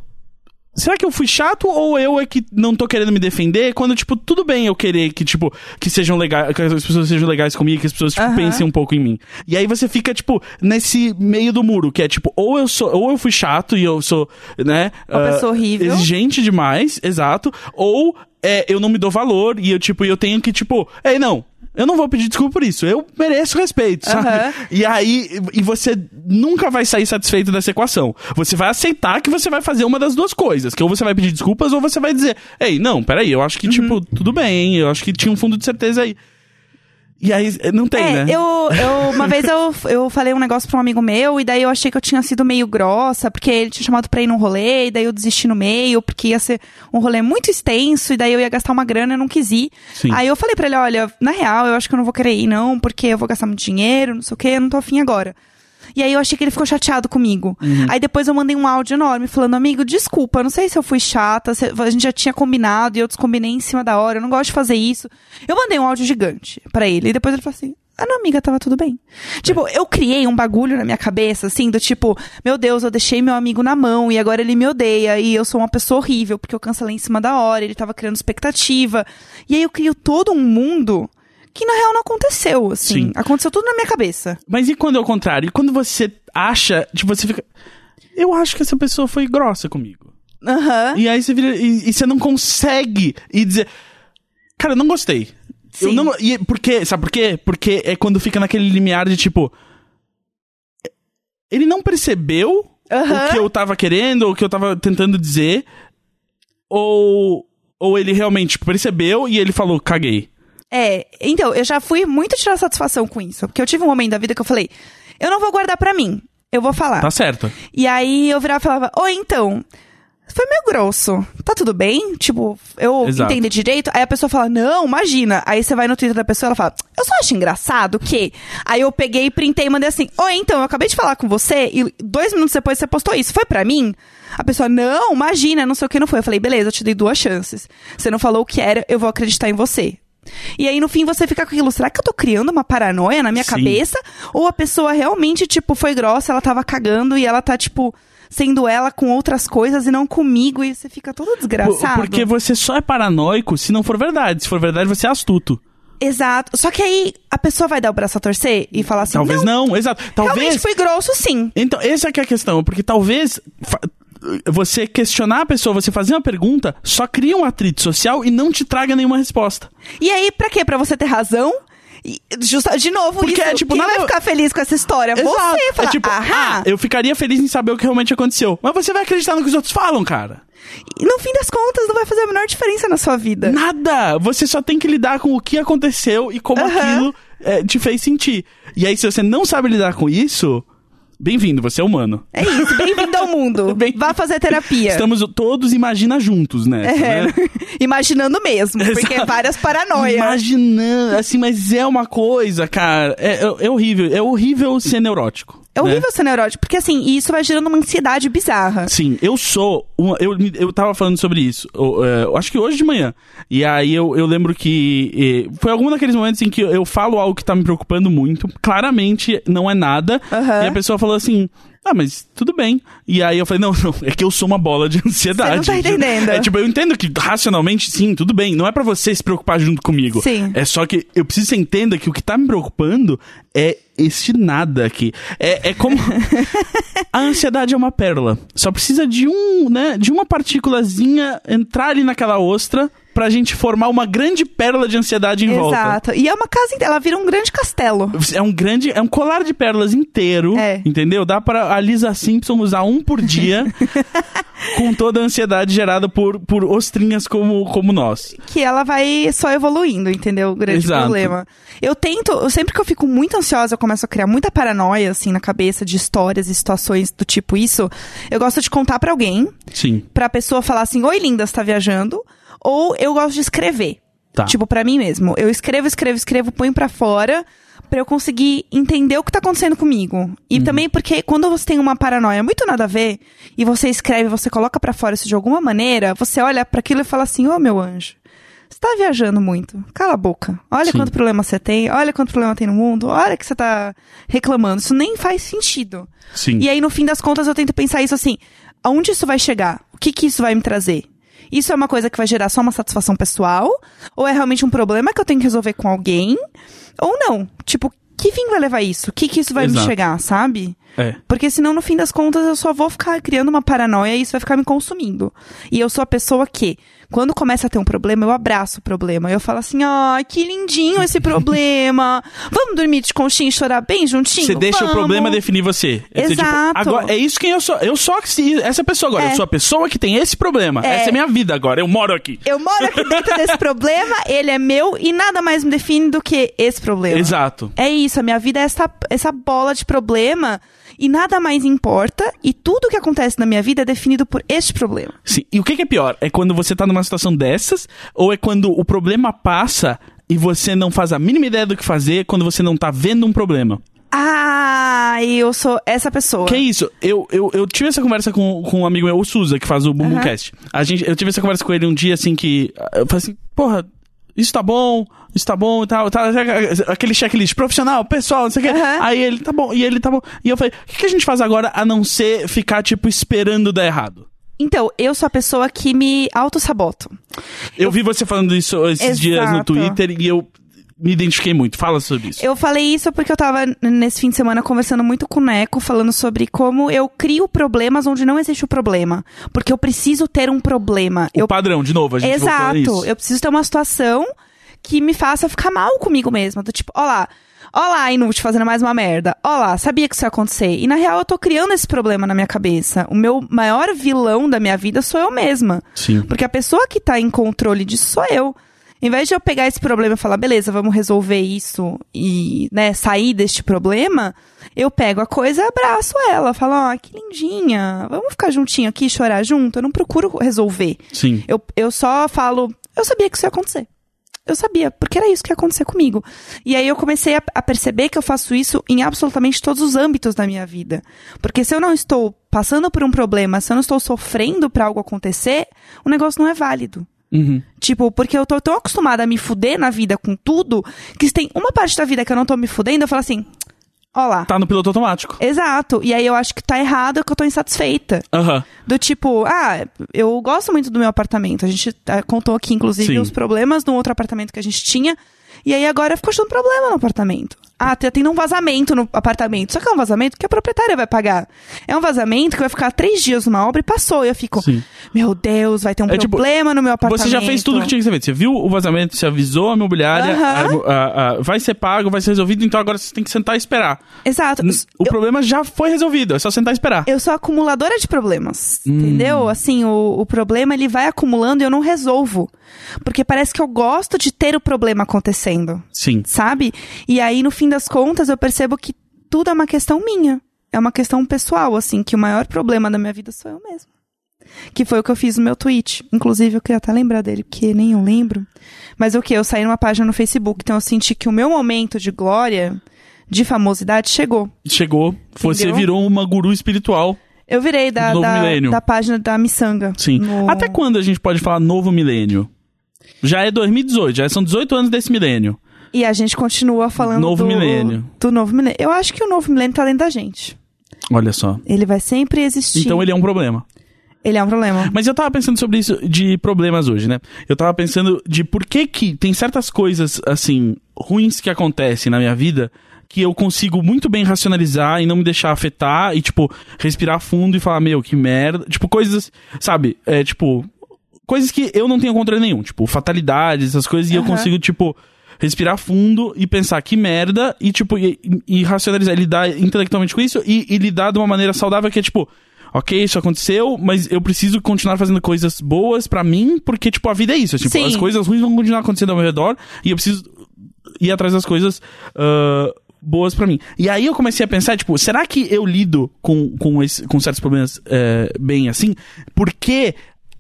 B: Será que eu fui chato ou eu é que não tô querendo me defender? Quando, tipo, tudo bem eu querer que, tipo, que sejam legais, que as pessoas sejam legais comigo, que as pessoas, tipo,
A: Aham.
B: pensem um pouco em mim. E aí você fica, tipo, nesse meio do muro, que é tipo, ou eu sou, ou eu fui chato e eu sou, né?
A: Uma
B: ah,
A: pessoa horrível.
B: Exigente demais, exato. Ou é, eu não me dou valor e eu, tipo, eu tenho que, tipo, ei, não. Eu não vou pedir desculpa por isso. Eu mereço respeito, sabe?
A: Aham.
B: E aí, e você nunca vai sair satisfeito dessa equação. Você vai aceitar que você vai fazer uma das duas coisas. Que ou você vai pedir desculpas ou você vai dizer, ei, não, peraí, eu acho que, tipo, tudo bem, hein? Eu acho que tinha um fundo de certeza aí. E aí, não tem,
A: É,
B: né?
A: eu, eu uma vez eu, eu falei um negócio pra um amigo meu, e daí eu achei que eu tinha sido meio grossa, porque ele tinha chamado pra ir num rolê, e daí eu desisti no meio, porque ia ser um rolê muito extenso, e daí eu ia gastar uma grana e eu não quis ir.
B: Sim.
A: Aí eu falei pra ele, olha, na real, eu acho que eu não vou querer ir, não, porque eu vou gastar muito dinheiro, não sei o que, eu não tô afim agora. E aí eu achei que ele ficou chateado comigo.
B: Uhum.
A: Aí depois eu mandei um áudio enorme falando, amigo, desculpa, não sei se eu fui chata, se- a gente já tinha combinado e eu descombinei em cima da hora, eu não gosto de fazer isso. Eu mandei um áudio gigante pra ele. E depois ele falou assim. Ah, não, amiga, tava tudo bem. Tipo, eu criei um bagulho na minha cabeça, assim, do tipo, meu Deus, eu deixei meu amigo na mão e agora ele me odeia e eu sou uma pessoa horrível porque eu cancelei em cima da hora, ele tava criando expectativa. E aí eu crio todo um mundo que na real não aconteceu, assim.
B: Sim.
A: Aconteceu tudo na minha cabeça.
B: Mas e quando é o contrário? E quando você acha, tipo, você fica. Eu acho que essa pessoa foi grossa comigo.
A: Aham.
B: E aí você vira. E, e você não consegue ir dizer. Cara, eu não gostei. Eu
A: Sim.
B: não. E por quê? Sabe por quê? Porque é quando fica naquele limiar de tipo. Ele não percebeu
A: Aham.
B: o que eu tava querendo, ou o que eu tava tentando dizer. Ou. Ou ele realmente percebeu e ele falou, caguei.
A: É, então, eu já fui muito tirar satisfação com isso. Porque eu tive um momento da vida que eu falei, eu não vou guardar pra mim. Eu vou falar.
B: Tá certo.
A: E aí eu virava e falava, oi, então. Foi meio grosso. Tá tudo bem? Tipo, eu
B: Exato.
A: entender direito. Aí a pessoa fala, não, imagina. Aí você vai no Twitter da pessoa e ela fala, eu só acho engraçado que. Aí eu peguei, printei e mandei assim, oi, então, eu acabei de falar com você e dois minutos depois você postou isso. Foi pra mim? A pessoa, não, imagina, não sei o que não foi. Eu falei, beleza, eu te dei duas chances. Você não falou o que era, eu vou acreditar em você. E aí, no fim, você fica com aquilo. Será que eu tô criando uma paranoia na minha
B: Sim.
A: cabeça? Ou a pessoa realmente, tipo, foi grossa, ela tava cagando e ela tá, tipo, sendo ela com outras coisas e não comigo. E você fica todo desgraçado.
B: Porque você só é paranoico se não for verdade. Se for verdade, você é astuto.
A: Exato. Só que aí a pessoa vai dar o braço a torcer e falar assim:
B: Talvez
A: não,
B: não, exato.
A: realmente
B: Talvez.
A: foi grosso, sim.
B: Então, essa que é a questão, porque talvez você questionar a pessoa, você fazer uma pergunta, só cria um atrito social e não te traga nenhuma resposta.
A: E aí, pra quê? Pra você ter razão? Justa, de novo,
B: Porque
A: isso,
B: é, tipo,
A: quem
B: nada-
A: vai ficar feliz com essa história? Você
B: é
A: fala,
B: tipo,
A: aham.
B: ah, eu ficaria feliz em saber o que realmente aconteceu. Mas você vai acreditar no que os outros falam, cara.
A: E no fim das contas, não vai fazer a menor diferença na sua vida.
B: Nada! Você só tem que lidar com o que aconteceu e como aquilo é, te fez sentir. E aí, se você não sabe lidar com isso, bem-vindo, você é humano.
A: É isso, bem-vindo ao mundo.
B: Bem-
A: Vá fazer terapia.
B: Estamos todos imagina juntos, né?
A: É,
B: né?
A: imaginando mesmo, porque
B: Exato.
A: várias paranoias.
B: Imaginando, assim, mas é uma coisa, cara. É, é- é horrível. É horrível ser neurótico.
A: É
B: né?
A: horrível ser neurótico, porque assim, isso vai gerando uma ansiedade bizarra.
B: Sim, eu sou. Uma, eu, eu tava falando sobre isso. Eu, é, eu acho que hoje de manhã. E aí eu, eu lembro que. foi algum daqueles momentos em que eu, falo algo que tá me preocupando muito. Claramente não é nada. E a pessoa falou assim. Ah, mas tudo bem. E aí eu falei, não, não, é que eu sou uma bola de ansiedade.
A: Você não tá entendendo.
B: É tipo, eu entendo que racionalmente, sim, tudo bem. Não é pra você se preocupar junto comigo.
A: Sim.
B: É só que eu preciso que você entenda que o que tá me preocupando é este nada aqui. É, é como. a ansiedade é uma pérola. Só precisa de um, né, de uma partículazinha entrar ali naquela ostra pra gente formar uma grande pérola de ansiedade em volta.
A: Exato. E é uma casa inteira, ela vira um grande castelo.
B: É um grande, é um colar de pérolas inteiro,
A: É.
B: entendeu? Dá pra a Lisa Simpson usar um por dia com toda a ansiedade gerada por, por ostrinhas como, como nós.
A: Que ela vai só evoluindo, entendeu? O grande
B: Exato.
A: problema. Eu tento, sempre que eu fico muito ansiosa, eu começo a criar muita paranoia, assim, na cabeça de histórias e situações do tipo isso. Eu gosto de contar pra alguém,
B: Sim.
A: pra pessoa falar assim: Oi, linda, você tá viajando? Ou eu gosto de escrever.
B: Tá.
A: Tipo, pra mim mesmo. Eu escrevo, escrevo, escrevo, ponho pra fora pra eu conseguir entender o que tá acontecendo comigo. E
B: Uhum.
A: também porque quando você tem uma paranoia muito nada a ver, e você escreve, você coloca pra fora isso de alguma maneira, você olha pra aquilo e fala assim: Ô meu anjo, você tá viajando muito. Cala a boca. Olha
B: Sim.
A: quanto problema você tem, olha quanto problema tem no mundo, olha que você tá reclamando. Isso nem faz sentido.
B: Sim.
A: E aí, no fim das contas, eu tento pensar isso assim: aonde isso vai chegar? O que que isso vai me trazer? Isso é uma coisa que vai gerar só uma satisfação pessoal? Ou é realmente um problema que eu tenho que resolver com alguém? Ou não? Tipo, que fim vai levar isso? O que que isso vai me
B: Exato.
A: chegar, sabe?
B: É.
A: Porque senão, no fim das contas, eu só vou ficar criando uma paranoia e isso vai ficar me consumindo. E eu sou a pessoa que, quando começa a ter um problema, eu abraço o problema. Eu falo assim, ai, que lindinho esse problema. Vamos dormir de conchinha e chorar bem juntinho?
B: Você deixa o
A: Vamos."
B: problema definir você. É tipo,
A: Exato.
B: agora, é isso quem eu sou. Eu sou essa pessoa agora.
A: É.
B: Eu sou a pessoa que tem esse problema.
A: É.
B: Essa é minha vida agora. Eu moro aqui.
A: Eu moro aqui dentro desse problema, ele é meu e nada mais me define do que esse problema.
B: Exato.
A: É isso, a minha vida é essa, essa bola de problema e nada mais importa e tudo que acontece na minha vida é definido por este problema.
B: Sim. E o que, é pior? É quando você tá numa situação dessas ou é quando o problema passa e você não faz a mínima ideia do que fazer quando você não tá vendo um problema?
A: Ah, eu sou essa pessoa.
B: Que é isso? Eu, eu, eu tive essa conversa com, com um amigo meu, o Suza, que faz o Bumbumcast. A gente, eu tive essa conversa com ele um dia, assim, que... Eu falei assim, porra, isso tá bom, isso tá bom e tal, tá, aquele checklist profissional, pessoal, não sei o quê.
A: Aham.
B: Aí ele, tá bom, e ele, tá bom. E eu falei, o que, que a gente faz agora a não ser ficar, tipo, esperando dar errado?
A: Então, eu sou a pessoa que me auto-saboto.
B: Eu, vi você falando isso esses dias no
A: Exato.
B: Twitter e eu me identifiquei muito. Fala sobre isso.
A: Eu falei isso porque eu tava nesse fim de semana conversando muito com o Neco, falando sobre como eu crio problemas onde não existe o problema. Porque eu preciso ter um problema.
B: O
A: eu
B: padrão, de novo, a gente
A: Exato. Eu preciso ter uma situação que me faça ficar mal comigo mesma. Do tipo, ó lá, ó lá, inútil, fazendo mais uma merda. Ó lá, sabia que isso ia acontecer. E na real eu tô criando esse problema na minha cabeça. O meu maior vilão da minha vida sou eu mesma.
B: Sim.
A: Porque a pessoa que tá em controle disso sou eu. Em vez de eu pegar esse problema e falar, beleza, vamos resolver isso e, né, sair deste problema, eu pego a coisa e abraço ela. Falo, ó, que lindinha, vamos ficar juntinho aqui chorar junto. Eu não procuro resolver.
B: Sim.
A: Eu, eu só falo, eu sabia que isso ia acontecer. Eu sabia, porque era isso que ia acontecer comigo. E aí eu comecei a, a perceber que eu faço isso em absolutamente todos os âmbitos da minha vida. Porque se eu não estou passando por um problema, se eu não estou sofrendo pra algo acontecer, o negócio não é válido.
B: Uhum.
A: Tipo, porque eu tô tão acostumada a me fuder na vida com tudo, que se tem uma parte da vida que eu não tô me fudendo, eu falo assim, ó lá.
B: Tá no piloto automático.
A: Exato. E aí eu acho que tá errado que eu tô insatisfeita.
B: Aham.
A: Do tipo, ah, eu gosto muito do meu apartamento. A gente ah, contou aqui, inclusive,
B: Sim.
A: os problemas no outro apartamento que a gente tinha. E aí agora ficou achando problema no apartamento. Ah, tendo um vazamento no apartamento. Só que é um vazamento que a proprietária vai pagar. É um vazamento que vai ficar três dias numa obra e passou. E eu fico,
B: Sim.
A: meu Deus, vai ter um
B: É tipo,
A: problema no meu apartamento.
B: Você já fez tudo que tinha que ser feito. Você viu o vazamento, você avisou a imobiliária, a- a- a- vai ser pago, vai ser resolvido, então agora você tem que sentar e esperar.
A: Exato.
B: N- O
A: Eu-
B: problema já foi resolvido, é só sentar e esperar.
A: Eu sou acumuladora de problemas,
B: Hum.
A: entendeu? Assim, o, o problema ele vai acumulando e eu não resolvo. Porque parece que eu gosto de ter o problema acontecendo,
B: Sim.
A: sabe? E aí, no fim das contas, eu percebo que tudo é uma questão minha. É uma questão pessoal, assim, que o maior problema da minha vida sou eu mesma. Que foi o que eu fiz no meu tweet. Inclusive, eu queria até lembrar dele, porque nem eu lembro. Mas o que? Eu saí numa página no Facebook, então eu senti que o meu momento de glória, de famosidade, chegou.
B: Chegou, você
A: Entendeu?
B: virou uma guru espiritual.
A: Eu virei da, da, da página da Missanga.
B: Sim.
A: No-
B: Até quando a gente pode falar novo milênio? Já é 2018, já são 18 anos desse milênio.
A: E a gente continua falando
B: Novo
A: do,
B: milênio.
A: do novo milênio. Eu acho que o novo milênio tá dentro da gente.
B: Olha só.
A: Ele vai sempre existir.
B: Então ele é um problema.
A: Ele é um problema.
B: Mas eu tava pensando sobre isso de problemas hoje, né? Eu tava pensando de por que que tem certas coisas, assim, ruins que acontecem na minha vida que eu consigo muito bem racionalizar e não me deixar afetar e, tipo, respirar fundo e falar, meu, que merda. Tipo, coisas, sabe? É, tipo, coisas que eu não tenho controle nenhum. Tipo, fatalidades, essas coisas, e eu consigo, tipo, respirar fundo e pensar que merda e, tipo, e, e racionalizar, lidar intelectualmente com isso e, e lidar de uma maneira saudável que é, tipo, ok, isso aconteceu, mas eu preciso continuar fazendo coisas boas pra mim, porque, tipo, a vida é isso. Tipo,
A: Sim.
B: as coisas ruins vão continuar acontecendo ao meu redor e eu preciso ir atrás das coisas ah, boas pra mim. E aí eu comecei a pensar, tipo, será que eu lido com, com, esse- com certos problemas eh, bem assim? Porque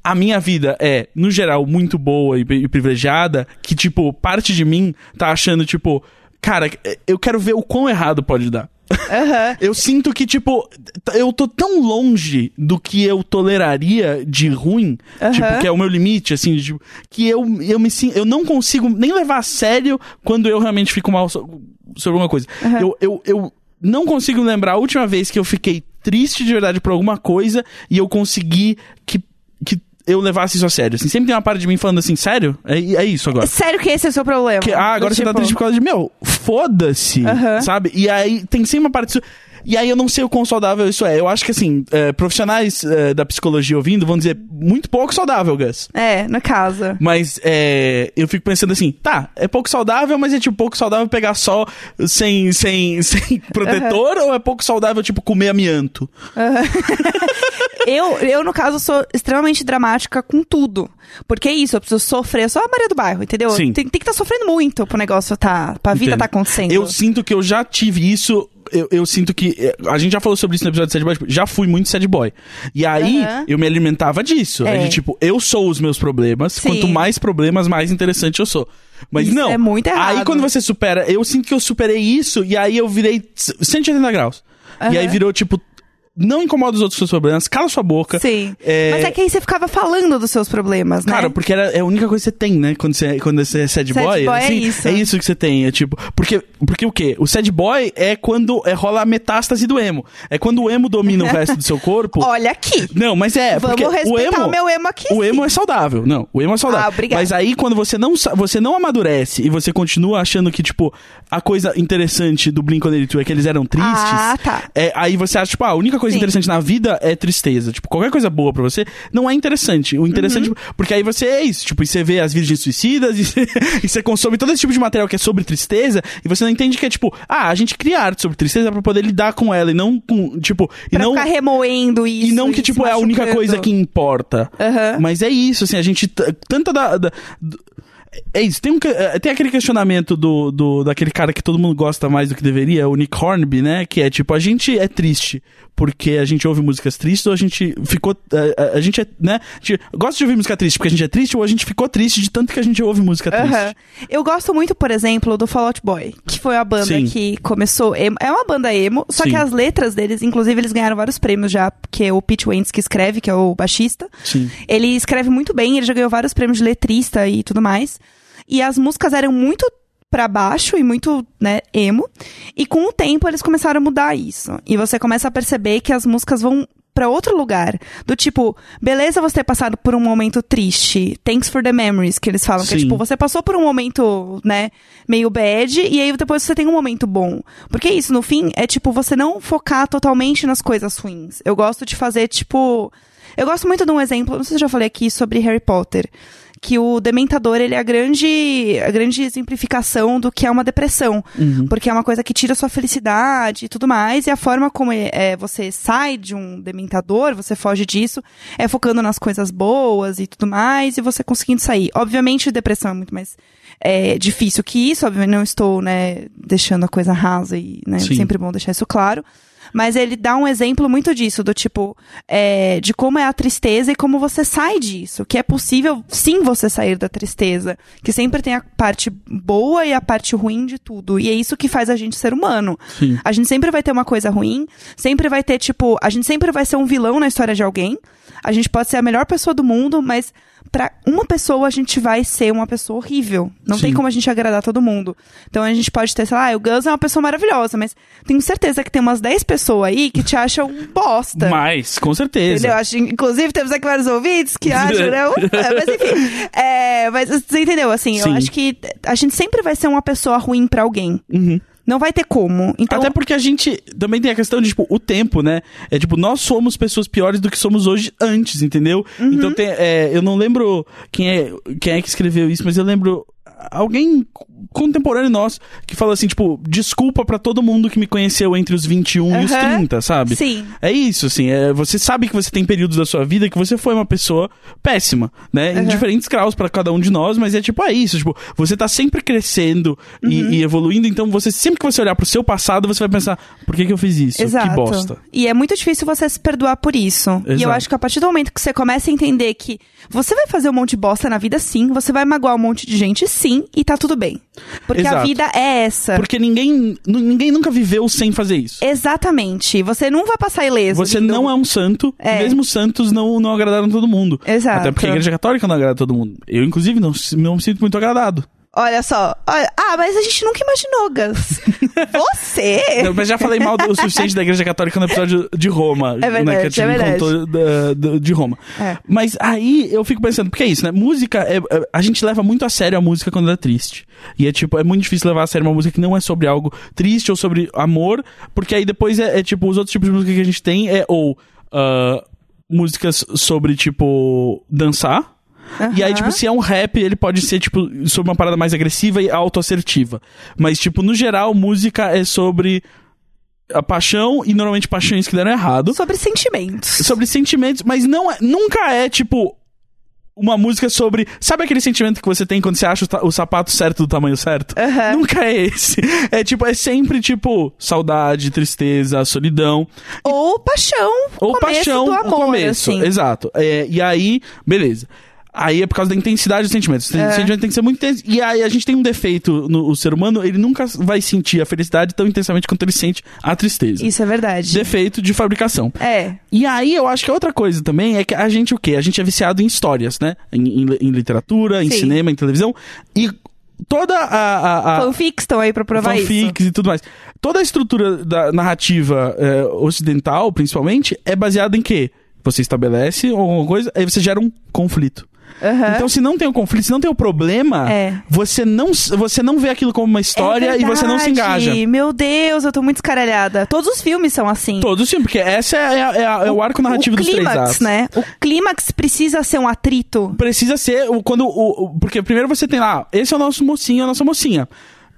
B: a minha vida é, no geral, muito boa e, e privilegiada, que, tipo, parte de mim tá achando, tipo, cara, eu quero ver o quão errado pode dar.
A: Aham.
B: Eu sinto que, tipo, eu tô tão longe do que eu toleraria de ruim,
A: Aham.
B: tipo, que é o meu limite, assim, tipo, que eu, eu me sinto, eu não consigo nem levar a sério quando eu realmente fico mal so- sobre alguma coisa.
A: Aham.
B: Eu, eu, eu não consigo lembrar a última vez que eu fiquei triste de verdade por alguma coisa e eu consegui que eu levasse isso a sério. Assim, sempre tem uma parte de mim falando assim, sério? É, é isso agora.
A: Sério que esse é o seu problema?
B: Que, ah, agora
A: Do
B: você tá
A: tipo,
B: triste por causa de, meu, foda-se, sabe? E aí tem sempre uma parte. disso- E aí eu não sei o quão saudável isso é. Eu acho que, assim, é, profissionais é, da psicologia ouvindo vão dizer muito pouco saudável, Gus.
A: É, na casa.
B: Mas é, eu fico pensando assim, tá, é pouco saudável, mas é tipo pouco saudável pegar sol sem, sem, sem protetor ou é pouco saudável, tipo, comer amianto?
A: Eu, eu, no caso, sou extremamente dramática com tudo. Porque é isso, eu preciso sofrer. Eu sou a Maria do Bairro, entendeu?
B: Sim.
A: Tem, tem que estar sofrendo muito pro negócio tá. pra vida
B: Entendo.
A: tá acontecendo.
B: Eu sinto que eu já tive isso. Eu, eu sinto que. eh, A gente já falou sobre isso no episódio de Sad Boy. tipo, Já fui muito sad boy. E aí,
A: Aham.
B: eu me alimentava disso.
A: É.
B: É. De, tipo, eu sou os meus problemas.
A: Sim.
B: Quanto mais problemas, mais interessante eu sou. Mas
A: Isso
B: não.
A: é muito errado.
B: Aí quando você supera. Eu sinto que eu superei isso. E aí eu virei 180 graus. E aí virou tipo. Não incomoda os outros seus problemas, cala sua boca.
A: Sim.
B: É,
A: Mas é que aí você ficava falando dos seus problemas, né?
B: Cara, porque era, é a única coisa que você tem, né? Quando você, quando você é sad,
A: Sad
B: boy.
A: boy é
B: assim,
A: isso.
B: É isso que você tem. É tipo. Porque, porque o quê? O sad boy é quando é, rola a metástase do emo. É quando o emo domina o resto do seu corpo.
A: Olha aqui.
B: Não, mas é.
A: Vamos
B: porque o
A: respeitar
B: emo,
A: o meu emo aqui.
B: O emo é saudável. Não, o emo é saudável.
A: Ah, obrigada.
B: Mas aí, quando você não, você não amadurece e você continua achando que, tipo, a coisa interessante do Blink-182 é que eles eram tristes.
A: Ah, tá.
B: É, aí você acha, tipo, ah, a única coisa
A: Sim.
B: interessante na vida é tristeza. Tipo, qualquer coisa boa pra você não é interessante. O interessante,
A: Uhum.
B: porque aí você é isso, tipo, e você vê as virgens suicidas e você, e você consome todo esse tipo de material que é sobre tristeza e você não entende que é tipo, ah, a gente cria arte sobre tristeza pra poder lidar com ela e não com, tipo, e
A: Pra
B: não
A: ficar remoendo isso.
B: e não que, tipo, é a única coisa que importa.
A: Aham.
B: Mas é isso, assim, a gente. Tanta da. da- do- é isso, tem, um, eh, tem aquele questionamento do, do, daquele cara que todo mundo gosta mais do que deveria, o Nick Hornby, né? Que é tipo, a gente é triste porque a gente ouve músicas tristes ou a gente ficou. eh, A, a gente é, né? A gente gosta de ouvir música triste porque a gente é triste ou a gente ficou triste de tanto que a gente ouve música triste.
A: Aham. Eu gosto muito, por exemplo, do Fall Out Boy, que foi a banda
B: Sim.
A: que começou. emo- É uma banda emo, só
B: Sim.
A: que as letras deles, inclusive, eles ganharam vários prêmios já, porque o Pete Wentz que escreve, que é o baixista.
B: Sim.
A: Ele escreve muito bem, ele já ganhou vários prêmios de letrista e tudo mais. E as músicas eram muito pra baixo e muito, né, emo. E com o tempo eles começaram a mudar isso. E você começa a perceber que as músicas vão pra outro lugar. Do tipo, beleza você ter passado por um momento triste. Thanks for the memories, que eles falam. Que é
B: Sim.
A: tipo, você passou por um momento, né, meio bad, e aí depois você tem um momento bom. Porque isso, no fim, é tipo, você não focar totalmente nas coisas ruins. Eu gosto de fazer, tipo. Eu gosto muito de um exemplo, não sei se eu já falei aqui sobre Harry Potter. Que o Dementador, ele é a grande, a grande exemplificação do que é uma depressão. Porque é uma coisa que tira sua felicidade e tudo mais. E a forma como é, é, você sai de um Dementador, você foge disso, é focando nas coisas boas e tudo mais, e você conseguindo sair. Obviamente, depressão é muito mais é, difícil que isso. Obviamente, não estou, né, deixando a coisa rasa e, né,
B: Sim.
A: sempre bom deixar isso claro. Mas ele dá um exemplo muito disso, do tipo, é, de como é a tristeza e como você sai disso. Que é possível, sim, você sair da tristeza. Que sempre tem a parte boa e a parte ruim de tudo. E é isso que faz a gente ser humano.
B: Sim.
A: A gente sempre vai ter uma coisa ruim, sempre vai ter, tipo, a gente sempre vai ser um vilão na história de alguém. A gente pode ser a melhor pessoa do mundo, mas pra uma pessoa a gente vai ser uma pessoa horrível. Não
B: Sim.
A: tem como a gente agradar todo mundo. Então a gente pode ter, sei lá, o Gus é uma pessoa maravilhosa, mas tenho certeza que tem umas 10 pessoas aí que te acham um bosta.
B: Mas, com certeza.
A: Entendeu? Acho, inclusive, temos aqui vários ouvintes que acham, não? É, mas enfim. É, mas você entendeu? Assim, eu
B: Sim.
A: acho que a gente sempre vai ser uma pessoa ruim pra alguém.
B: Uhum.
A: Não vai ter como. Então,
B: Até porque a gente também tem a questão de, tipo, o tempo, né? É tipo, nós somos pessoas piores do que somos hoje antes, entendeu?
A: Uhum.
B: Então tem, é, eu não lembro quem é, quem é que escreveu isso, mas eu lembro alguém contemporâneo nosso que fala assim, tipo, desculpa pra todo mundo que me conheceu entre os 21 e os
A: Aham.
B: 30, sabe?
A: Sim.
B: É isso, assim, é, você sabe que você tem períodos da sua vida que você foi uma pessoa péssima, né? Em
A: Aham.
B: diferentes graus pra cada um de nós, mas é tipo, é isso, tipo, você tá sempre crescendo e,
A: Uhum.
B: e evoluindo, então você sempre que você olhar pro seu passado, você vai pensar, por que que eu fiz isso?
A: Exato.
B: Que bosta.
A: E é muito difícil você se perdoar por isso. E eu
B: Exato.
A: acho que a partir do momento que você começa a entender que você vai fazer um monte de bosta na vida, sim, você vai magoar um monte de gente, sim, e tá tudo bem. Porque a
B: Exato.
A: vida é essa.
B: Porque ninguém, ninguém nunca viveu sem fazer isso.
A: Exatamente. Você não vai passar ileso.
B: Você
A: lindo.
B: não é um santo,
A: É.
B: mesmo os santos não, não agradaram todo mundo.
A: Exato.
B: Até porque a igreja católica não agrada todo mundo. Eu, inclusive, não, não me sinto muito agradado.
A: Olha só. Olha- ah, mas a gente nunca imaginou, Gus. Você?
B: Eu mas já falei mal do, o suficiente da Igreja Católica no episódio de Roma.
A: É verdade,
B: né, que a
A: é
B: Tia
A: verdade.
B: contou da- de Roma.
A: É.
B: Mas aí eu fico pensando, porque é isso, né? Música, é- é- a gente leva muito a sério a música quando ela é triste. E é tipo, é muito difícil levar a sério uma música que não é sobre algo triste ou sobre amor, porque aí depois é, é, tipo, os outros tipos de música que a gente tem é ou ah, músicas sobre, tipo, dançar. E aí, tipo, se é um rap, ele pode ser, tipo, sobre uma parada mais agressiva e autoassertiva. Mas, tipo, no geral, música é sobre a paixão e normalmente paixões que deram errado.
A: Sobre sentimentos.
B: Sobre sentimentos, mas não é, nunca é, tipo, uma música sobre. Sabe aquele sentimento que você tem quando você acha o, o sapato certo do tamanho certo?
A: Aham.
B: Nunca é esse. É tipo, é sempre tipo saudade, tristeza, solidão.
A: Ou paixão.
B: Ou paixão,
A: do
B: o
A: amor,
B: começo.
A: assim.
B: Exato. É, e aí, beleza. Aí é por causa da intensidade dos sentimentos.
A: É.
B: O sentimento tem que ser muito intenso. E aí a gente tem um defeito no o ser humano, ele nunca vai sentir a felicidade tão intensamente quanto ele sente a tristeza.
A: Isso é verdade.
B: Defeito de fabricação.
A: É.
B: E aí eu acho que outra coisa também é que a gente o quê? A gente é viciado em histórias, né? Em, em- em literatura, em
A: Sim.
B: cinema, em televisão. E toda a... a, a
A: Fanfics estão aí pra provar isso.
B: fanfics e tudo mais. Toda a estrutura da narrativa é, ocidental, principalmente, é baseada em quê? Você estabelece alguma coisa, aí você gera um conflito.
A: Aham.
B: Então, se não tem o conflito, se não tem o problema,
A: É.
B: você, não, você não vê aquilo como uma história
A: É
B: e você não se engaja.
A: Meu Deus, eu tô muito escaralhada. Todos os filmes são assim.
B: Todos sim, porque essa é, é a- é o arco narrativo
A: o
B: dos três
A: clímax,
B: atos.
A: né? O clímax precisa ser um atrito.
B: Precisa ser o- quando o, o- porque primeiro você tem lá, esse é o nosso mocinho, a nossa mocinha.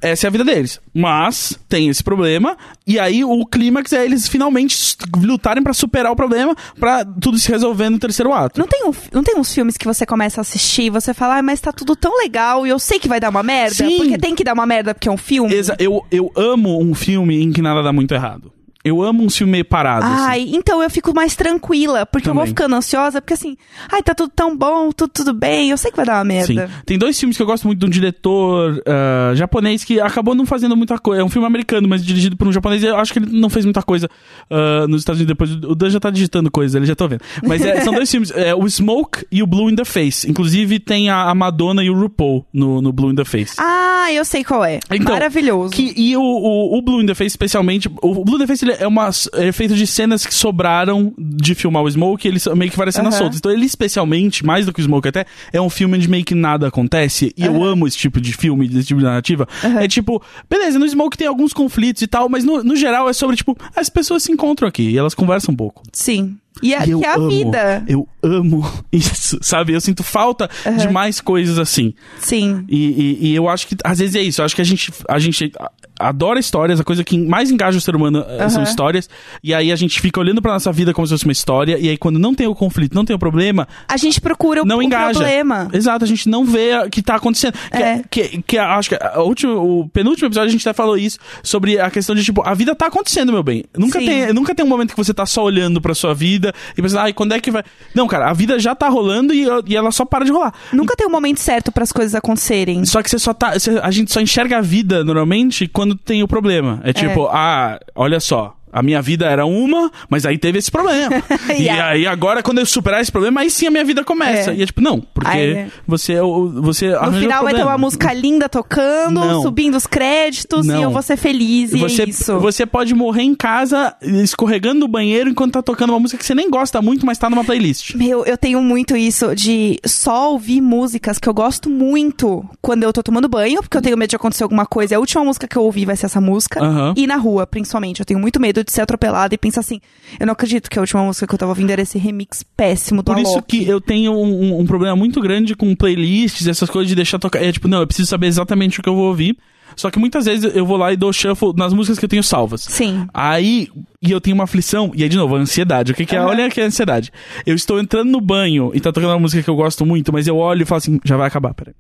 B: Essa é a vida deles. Mas tem esse problema e aí o clímax é eles finalmente lutarem pra superar o problema, pra tudo se resolver no terceiro ato.
A: Não tem, um, não tem uns filmes que você começa a assistir e você fala, ah, mas tá tudo tão legal e eu sei que vai dar uma merda.
B: Sim.
A: Porque tem que dar uma merda porque é um filme.
B: Exa- eu, eu amo um filme em que nada dá muito errado. Eu amo um filme meio parado. assim.
A: Ai, então eu fico mais tranquila, porque eu vou
B: Também.
A: ficando ansiosa, porque assim, ai, tá tudo tão bom, tudo, tudo bem, eu sei que vai dar uma
B: Sim.
A: merda.
B: Tem dois filmes que eu gosto muito de um diretor ah, japonês que acabou não fazendo muita coisa. É um filme americano, mas dirigido por um japonês. e Eu acho que ele não fez muita coisa ah, nos Estados Unidos depois. O Dan já tá digitando coisas, ele já tá vendo. Mas é, são dois filmes, é, o Smoke e o Blue in the Face. Inclusive tem a, a Madonna e o RuPaul no, no Blue in the Face.
A: Ah, eu sei qual é.
B: Então,
A: Maravilhoso.
B: Que, e o, o, o Blue in the Face, especialmente. O Blue in the Face ele é, uma, é feito de cenas que sobraram de filmar o Smoke, ele meio que várias cenas
A: Aham.
B: soltas. Então, ele, especialmente, mais do que o Smoke até, é um filme onde meio que nada acontece. E eu amo esse tipo de filme, esse tipo de narrativa. É tipo, beleza, no Smoke tem alguns conflitos e tal, mas no, no geral é sobre, tipo, as pessoas se encontram aqui e elas conversam um pouco.
A: Sim. E, a,
B: E eu
A: que é a
B: amo,
A: vida.
B: Eu amo isso, sabe? Eu sinto falta de mais coisas assim.
A: Sim.
B: E, e- e eu acho que às vezes é isso. Eu acho que a gente, a gente adora histórias, a coisa que mais engaja o ser humano eh, são histórias. E aí a gente fica olhando pra nossa vida como se fosse uma história. E aí quando não tem o conflito, não tem o problema,
A: A gente procura o,
B: não
A: o
B: engaja.
A: problema.
B: Exato, a gente não vê o que tá acontecendo. Que,
A: É.
B: que, que acho que a última, o penúltimo episódio a gente até falou isso sobre a questão de tipo, a vida tá acontecendo, meu bem. Nunca
A: Sim.
B: tem, nunca tem um momento que você tá só olhando pra sua vida e pensando, ai, quando é que vai. Não, cara, a vida já tá rolando e, e ela só para de rolar.
A: Nunca tem um momento certo para as coisas acontecerem.
B: Só que você só tá. você- a gente só enxerga a vida normalmente quando tem o problema. É tipo, ah, olha só. A minha vida era uma, mas aí teve esse problema. e
A: E
B: aí agora, quando eu superar esse problema, aí sim a minha vida começa.
A: É.
B: E é tipo, não, porque
A: Aí é.
B: você, é você
A: No final vai ter uma música linda tocando,
B: Não.
A: subindo os créditos
B: Não.
A: e eu vou ser feliz. E
B: Você,
A: é isso.
B: você pode morrer em casa escorregando no banheiro enquanto tá tocando uma música que você nem gosta muito, mas tá numa playlist.
A: Meu, eu tenho muito isso de só ouvir músicas que eu gosto muito quando eu tô tomando banho, porque eu tenho medo de acontecer alguma coisa. A última música que eu ouvi vai ser essa música.
B: Aham.
A: E na rua, principalmente. Eu tenho muito medo de ser atropelada e pensar assim: eu não acredito que a última música que eu tava ouvindo era esse remix péssimo do
B: Por isso que eu tenho um, um- um problema muito grande com playlists, essas coisas de deixar tocar. É tipo, não, eu preciso saber exatamente o que eu vou ouvir. Só que muitas vezes eu vou lá e dou shuffle nas músicas que eu tenho salvas.
A: Sim.
B: Aí, e eu tenho uma aflição, e aí de novo, a ansiedade. O que, que é?
A: Aham.
B: Olha que é a ansiedade. Eu estou entrando no banho e tá tocando uma música que eu gosto muito, mas eu olho e falo assim, já vai acabar, peraí.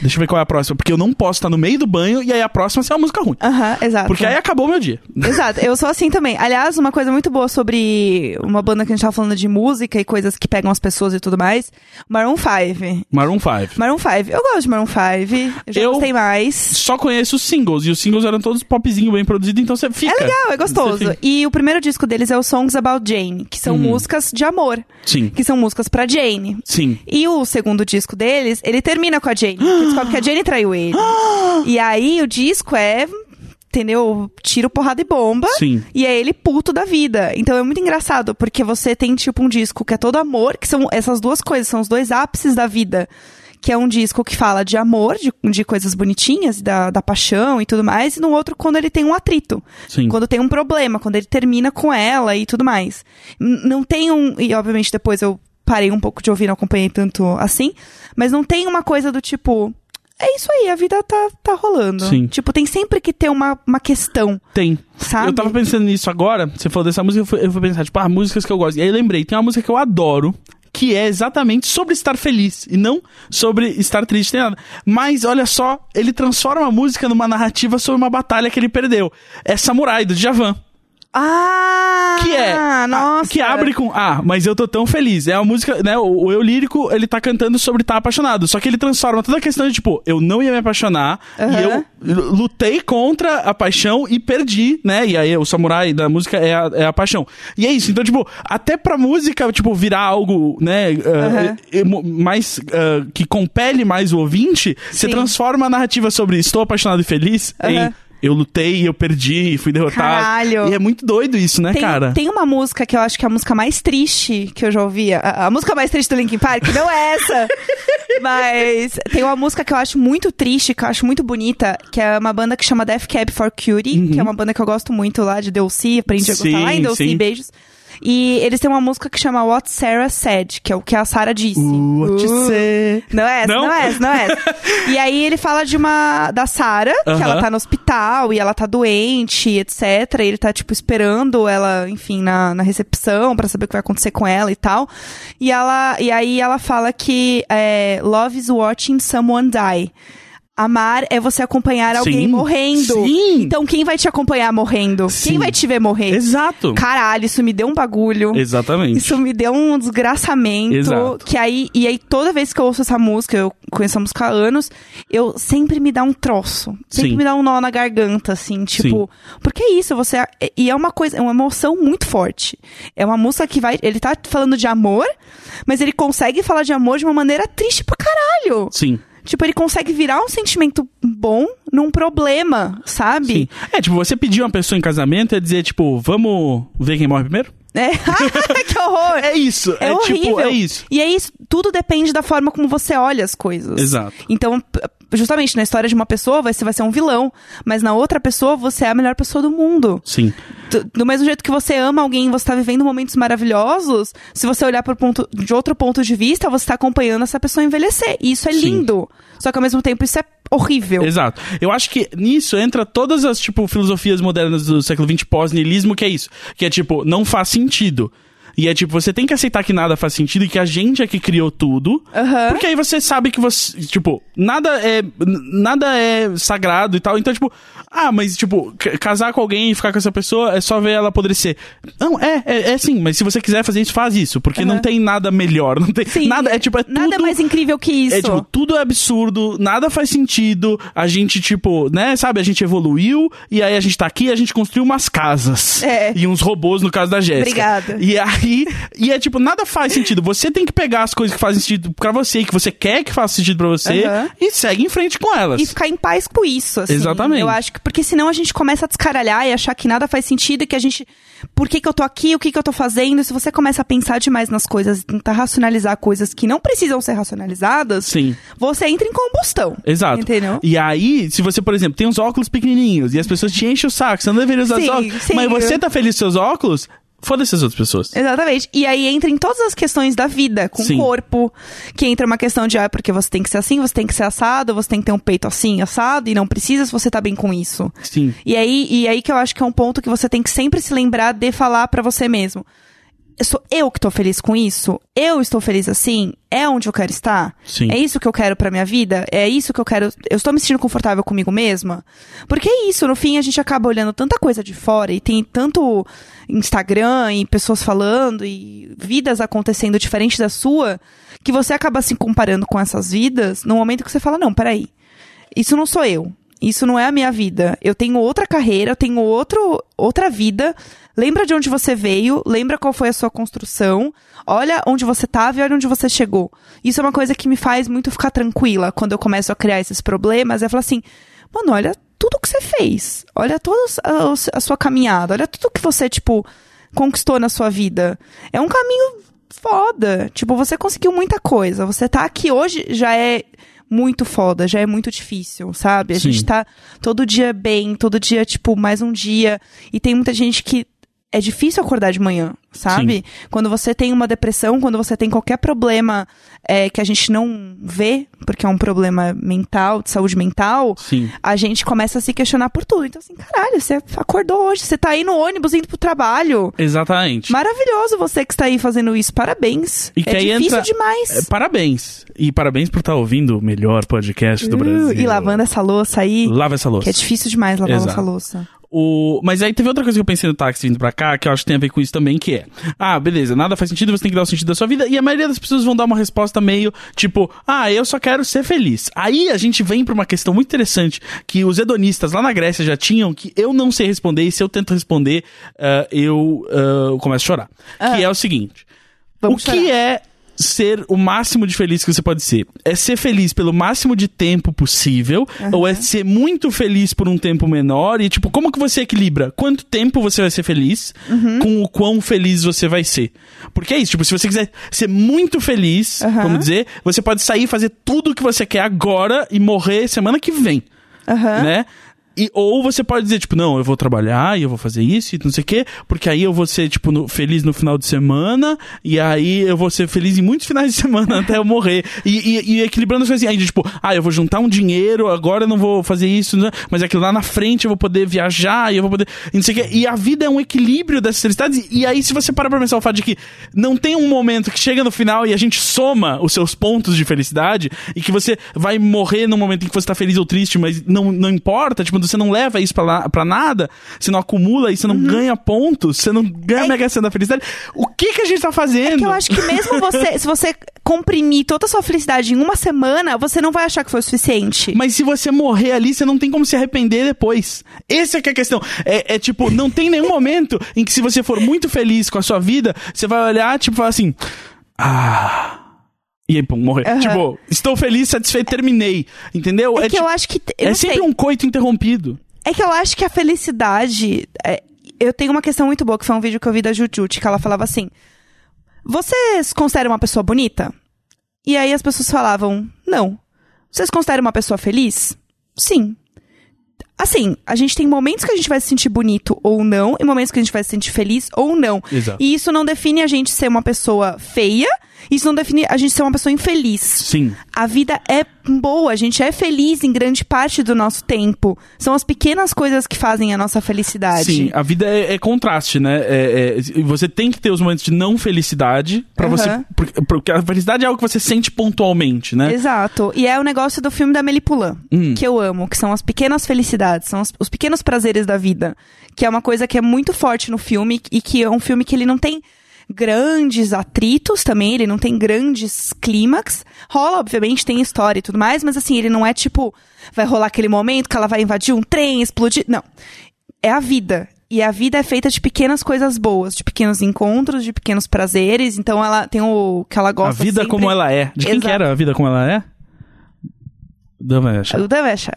B: Deixa eu ver qual é a próxima. Porque eu não posso estar no meio do banho e aí a próxima ser uma música ruim.
A: Aham, exato.
B: Porque aí acabou o meu dia.
A: Exato, eu sou assim também. Aliás, uma coisa muito boa sobre uma banda que a gente tava falando de música e coisas que pegam as pessoas e tudo mais, Maroon 5.
B: Maroon 5.
A: Maroon 5. Eu gosto de Maroon 5, eu já
B: Eu-
A: gostei mais.
B: Só conheço os singles. E os singles eram todos popzinho, bem produzido, então você fica.
A: É legal, é gostoso. E o primeiro disco deles é o Songs About Jane, que são músicas de amor.
B: Sim,
A: Que são músicas pra Jane.
B: sim.
A: E o segundo disco deles, ele termina com a Jane. Porque descobre que a Jane traiu ele. e aí o disco é. Entendeu? Tiro, porrada e bomba.
B: Sim.
A: E é ele puto da vida. Então é muito engraçado, porque você tem, tipo, um disco que é todo amor, que são essas duas coisas, são os dois ápices da vida. Que é um disco que fala de amor, de, de coisas bonitinhas, da, da paixão e tudo mais, e no outro quando ele tem um atrito.
B: Sim.
A: Quando tem um problema, quando ele termina com ela e tudo mais. Não tem um. E obviamente depois eu parei um pouco de ouvir, não acompanhei tanto assim. Mas não tem uma coisa do tipo. É isso aí, a vida tá, tá rolando.
B: Sim.
A: Tipo, tem sempre que ter uma, uma questão,
B: Tem.
A: sabe?
B: Eu tava pensando nisso agora, você falou dessa música, eu fui, eu fui pensar, tipo, ah, músicas que eu gosto. E aí eu lembrei, tem uma música que eu adoro, que é exatamente sobre estar feliz, e não sobre estar triste, nem nada. Mas, olha só, ele transforma a música numa narrativa sobre uma batalha que ele perdeu. É Samurai, do Djavan.
A: Ah!
B: Que é.
A: Nossa!
B: Que abre com. Ah, mas eu tô tão feliz. É uma música, né? O, o eu lírico, ele tá cantando sobre estar apaixonado. Só que ele transforma toda a questão de, tipo, eu não ia me apaixonar. E
A: Aham.
B: eu lutei contra a paixão e perdi, né? E aí o samurai da música é a, é a paixão. E é isso. Então, tipo, até pra música, tipo, virar algo, né?
A: Aham.
B: emo- mais. ah, que compele mais o ouvinte, você
A: Sim.
B: transforma a narrativa sobre estou apaixonado e feliz em. Eu lutei, eu perdi, fui derrotado.
A: Caralho.
B: E é muito doido isso, né,
A: Tem,
B: cara?
A: tem uma música que eu acho que é a música mais triste que eu já ouvi. A, a música mais triste do Linkin Park não é essa. mas tem uma música que eu acho muito triste, que eu acho muito bonita, que é uma banda que chama Death Cab for Cutie, que é uma banda que eu gosto muito lá de Delcy, aprendi a gostar
B: Sim,
A: lá em Delcy, beijos. E eles têm uma música que chama What Sarah Said, que é o que a Sarah disse.
B: Uh, what you
A: Uh.
B: say?
A: Não é essa,
B: Não?
A: não, é essa, não é essa. e aí ele fala de uma. da Sarah, que
B: Aham.
A: ela tá no hospital e ela tá doente, etc. E ele tá, tipo, esperando ela, enfim, na, na recepção pra saber o que vai acontecer com ela e tal. E ela. E aí ela fala que é, love is watching someone die. Amar é você acompanhar alguém
B: Sim,
A: morrendo.
B: sim.
A: Então quem vai te acompanhar morrendo?
B: Sim.
A: Quem vai te ver morrer?
B: Exato.
A: Caralho, isso me deu um bagulho.
B: Exatamente.
A: Isso me deu um desgraçamento.
B: Exato.
A: Que aí, e aí, toda vez que eu ouço essa música, eu conheço a música há anos, eu sempre me dá um troço. Sempre
B: Sim.
A: me dá um nó na garganta, assim, tipo. Porque é isso, você. E é uma coisa, é uma emoção muito forte. É uma música que vai. Ele tá falando de amor, mas ele consegue falar de amor de uma maneira triste pra caralho.
B: Sim.
A: Tipo, ele consegue virar um sentimento bom num problema, sabe?
B: Sim. É, tipo, você pedir uma pessoa em casamento é dizer, tipo, vamos ver quem morre primeiro?
A: É. que horror!
B: É isso.
A: É,
B: É,
A: horrível.
B: tipo, é isso.
A: E é isso, tudo depende da forma como você olha as coisas.
B: Exato.
A: Então, justamente na história de uma pessoa, você vai ser um vilão, mas na outra pessoa, você é a melhor pessoa do mundo.
B: Sim.
A: Do, do mesmo jeito que você ama alguém, você tá vivendo momentos maravilhosos, se você olhar por ponto, de outro ponto de vista, você tá acompanhando essa pessoa envelhecer. E isso é
B: Sim.
A: lindo. Só que ao mesmo tempo isso é horrível.
B: Exato. Eu acho que nisso entra todas as, tipo, filosofias modernas do século XX pós-niilismo, que é isso. Que é, tipo, não faz sentido. E é tipo, você tem que aceitar que nada faz sentido e que a gente é que criou tudo.
A: Aham.
B: Porque aí você sabe que você, tipo, nada é nada é sagrado e tal. Então, tipo, ah, mas tipo, casar com alguém e ficar com essa pessoa é só ver ela apodrecer. Não, é, é, é sim, mas se você quiser fazer isso, faz isso, porque não
A: Aham.
B: tem nada melhor, não tem
A: Sim,
B: nada, é tipo, é
A: Nada
B: tudo
A: mais incrível que isso.
B: é, tipo, tudo é absurdo, nada faz sentido. A gente, tipo, né, sabe, a gente evoluiu e aí a gente tá aqui e a gente construiu umas casas.
A: É.
B: E uns robôs, no caso da Jéssica.
A: Obrigada.
B: E aí, e é tipo, nada faz sentido. Você tem que pegar as coisas que fazem sentido pra você e que você quer que faça sentido pra você
A: Aham.
B: e segue em frente com elas.
A: e ficar em paz com isso, assim.
B: Exatamente.
A: Eu acho que porque senão a gente começa a descaralhar e achar que nada faz sentido e que a gente por que que eu tô aqui, o que que eu tô fazendo? Se você começa a pensar demais nas coisas e tentar racionalizar coisas que não precisam ser racionalizadas,
B: Sim.
A: você entra em combustão.
B: Exato.
A: Entendeu?
B: E aí, se você, por exemplo, tem uns óculos pequenininhos e as pessoas te enchem o saco, você não deveria usar
A: Sim,
B: os óculos,
A: sim.
B: mas você tá feliz com seus óculos, foda-se as outras pessoas.
A: Exatamente. E aí entra em todas as questões da vida, com
B: Sim.
A: o corpo, que entra uma questão de, ah, porque você tem que ser assim, você tem que ser assado, você tem que ter um peito assim, assado, e não precisa se você tá bem com isso.
B: Sim.
A: E aí, e aí que eu acho que é um ponto que você tem que sempre se lembrar de falar pra você mesmo. Sou eu que tô feliz com isso? Eu estou feliz assim? É onde eu quero estar?
B: Sim.
A: É isso que eu quero pra minha vida? É isso que eu quero? Eu estou me sentindo confortável comigo mesma? Porque é isso, no fim a gente acaba olhando tanta coisa de fora e tem tanto Instagram e pessoas falando e vidas acontecendo diferente da sua, que você acaba se comparando com essas vidas no momento que você fala, não, peraí, isso não sou eu. Isso não é a minha vida. Eu tenho outra carreira, eu tenho outro, outra vida. Lembra de onde você veio, lembra qual foi a sua construção, olha onde você estava e olha onde você chegou. Isso é uma coisa que me faz muito ficar tranquila quando eu começo a criar esses problemas. É falar assim, mano, olha tudo que você fez, olha toda a, a sua caminhada, olha tudo que você, tipo, conquistou na sua vida. É um caminho foda. Tipo, você conseguiu muita coisa. Você tá aqui hoje já é muito foda, já é muito difícil, sabe? A
B: Sim.
A: gente tá todo dia bem, todo dia, tipo, mais um dia. E tem muita gente que é difícil acordar de manhã, sabe? Quando você tem uma depressão, quando você tem qualquer problema é, que a gente não vê, porque é um problema mental, de saúde mental,
B: Sim.
A: a gente começa a se questionar por tudo. Então, assim, caralho, você acordou hoje, você tá aí no ônibus indo pro trabalho.
B: Exatamente.
A: Maravilhoso você que está aí fazendo isso. Parabéns.
B: E
A: é difícil
B: entra-
A: demais.
B: É, parabéns. E parabéns por estar ouvindo o melhor podcast do
A: Uh,
B: Brasil.
A: e lavando essa louça aí.
B: Lava essa louça.
A: Que é difícil demais lavar
B: Exato.
A: essa louça.
B: O... Mas aí teve outra coisa que eu pensei no táxi vindo pra cá, que eu acho que tem a ver com isso também, que é... Ah, beleza, nada faz sentido, você tem que dar o sentido da sua vida. E a maioria das pessoas vão dar uma resposta meio, tipo... Ah, eu só quero ser feliz. Aí a gente vem pra uma questão muito interessante, que os hedonistas lá na Grécia já tinham, que eu não sei responder, e se eu tento responder, ah, eu ah, começo a chorar. Que é o seguinte...
A: Vamos
B: o que é ser o máximo de feliz que você pode ser? É ser feliz pelo máximo de tempo possível? Ou é ser muito feliz por um tempo menor? E, tipo, como que você equilibra? Quanto tempo você vai ser feliz com o quão feliz você vai ser? Porque é isso, tipo, se você quiser ser muito feliz,
A: Aham.
B: vamos dizer, você pode sair fazer tudo o que você quer agora e morrer semana que vem
A: Aham.
B: né? E, ou você pode dizer, tipo, não, eu vou trabalhar e eu vou fazer isso e não sei o quê, porque aí eu vou ser, tipo, no- feliz no final de semana, e aí eu vou ser feliz em muitos finais de semana até eu morrer. E, e- e equilibrando as coisas assim, aí, tipo, ah, eu vou juntar um dinheiro, agora eu não vou fazer isso, mas aquilo lá na frente eu vou poder viajar e eu vou poder. E não sei o quê. E a vida é um equilíbrio dessas felicidades. E aí, se você parar pra pensar o fato de que não tem um momento que chega no final e a gente soma os seus pontos de felicidade e que você vai morrer no momento em que você tá feliz ou triste, mas não, não importa, tipo, você não leva isso pra, pra nada, você não acumula isso, você não ganha pontos, você não ganha
A: Uhum. É-
B: mega cena da felicidade. O que que a gente tá fazendo?
A: Que eu acho que mesmo você, se você comprimir toda a sua felicidade em uma semana, você não vai achar que foi o suficiente.
B: Mas se você morrer ali, você não tem como se arrepender depois. Essa é que é a questão. É, é tipo, não tem nenhum momento em que se você for muito feliz com a sua vida, você vai olhar, tipo, falar assim... Ah... E aí, pum, morrer.
A: Aham.
B: Tipo, estou feliz, satisfeito, terminei. Entendeu?
A: É, que
B: tipo,
A: eu acho que. Eu
B: é sempre
A: sei.
B: um coito interrompido.
A: É que eu acho que a felicidade. é, eu tenho uma questão muito boa, que foi um vídeo que eu vi da Jujute, que ela falava assim: Vocês consideram uma pessoa bonita? E aí as pessoas falavam: Não. Vocês consideram uma pessoa feliz? Sim. Assim, a gente tem momentos que a gente vai se sentir bonito ou não, e momentos que a gente vai se sentir feliz ou não.
B: Exato.
A: E isso não define a gente ser uma pessoa feia, isso não define a gente ser uma pessoa infeliz.
B: Sim.
A: A vida é boa, a gente é feliz em grande parte do nosso tempo. São as pequenas coisas que fazem a nossa felicidade.
B: Sim, a vida é, é contraste, né? É- é- você tem que ter os momentos de não felicidade pra
A: Aham.
B: você. Porque, porque a felicidade é algo que você sente pontualmente, né?
A: Exato. E é o negócio do filme da Melipulã,
B: Hum.
A: que eu amo, que são as pequenas felicidades, são os, os pequenos prazeres da vida. Que é uma coisa que é muito forte no filme e que é um filme que ele não tem grandes atritos também, ele não tem grandes clímax. Rola, obviamente, tem história e tudo mais, mas assim, ele não é tipo, vai rolar aquele momento que ela vai invadir um trem, explodir. Não. É a vida. E a vida é feita de pequenas coisas boas, de pequenos encontros, de pequenos prazeres. Então ela tem o que ela
B: A
A: gosta
B: vida
A: sempre...
B: como ela é. De quem que
A: Exato.
B: era a vida como ela é? Damecha.
A: O.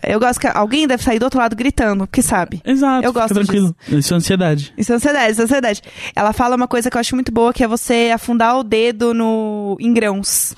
A: Eu gosto que alguém deve sair do outro lado gritando, porque sabe.
B: Exato,
A: Eu gosto
B: tranquilo. Isso é ansiedade.
A: Isso é ansiedade, isso é ansiedade. Ela fala uma coisa que eu acho muito boa, que é você afundar o dedo no em grãos.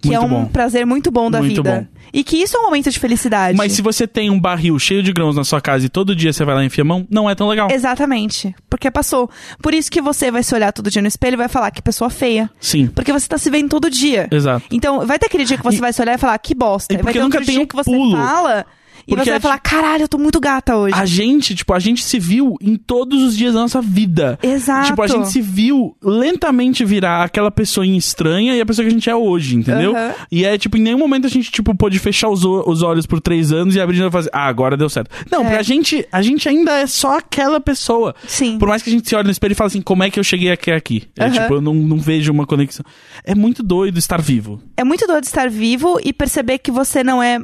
A: Que é
B: Muito
A: um
B: bom.
A: prazer muito bom da
B: Muito
A: vida. E que isso é um momento de felicidade.
B: Mas se você tem um barril cheio de grãos na sua casa e todo dia você vai lá e enfia a mão, não é tão legal.
A: Exatamente. Porque passou. Por isso que você vai se olhar todo dia no espelho e vai falar que pessoa feia.
B: Sim,
A: Porque você tá se vendo todo dia.
B: exato.
A: Então, vai ter aquele dia que você
B: E-
A: vai se olhar e falar, que bosta.
B: E
A: vai
B: porque
A: ter
B: nunca
A: outro
B: tem
A: dia
B: o
A: que você
B: pulo.
A: fala e
B: Porque
A: você vai falar, caralho, eu tô muito gata hoje.
B: A gente, tipo, a gente se viu em todos os dias da nossa vida.
A: Exato.
B: Tipo, a gente se viu lentamente virar aquela pessoinha estranha e a pessoa que a gente é hoje, entendeu?
A: Aham.
B: E é, tipo, em nenhum momento a gente, tipo, pôde fechar os, os olhos por três anos e abrir e fazer, ah, agora deu certo. Não,
A: É.
B: porque a gente, a gente ainda é só aquela pessoa.
A: Sim.
B: Por mais que a gente se olhe no espelho e fale assim, como é que eu cheguei aqui? aqui? É,
A: Aham.
B: tipo, eu não, não vejo uma conexão. É muito doido estar vivo.
A: É muito doido estar vivo e perceber que você não é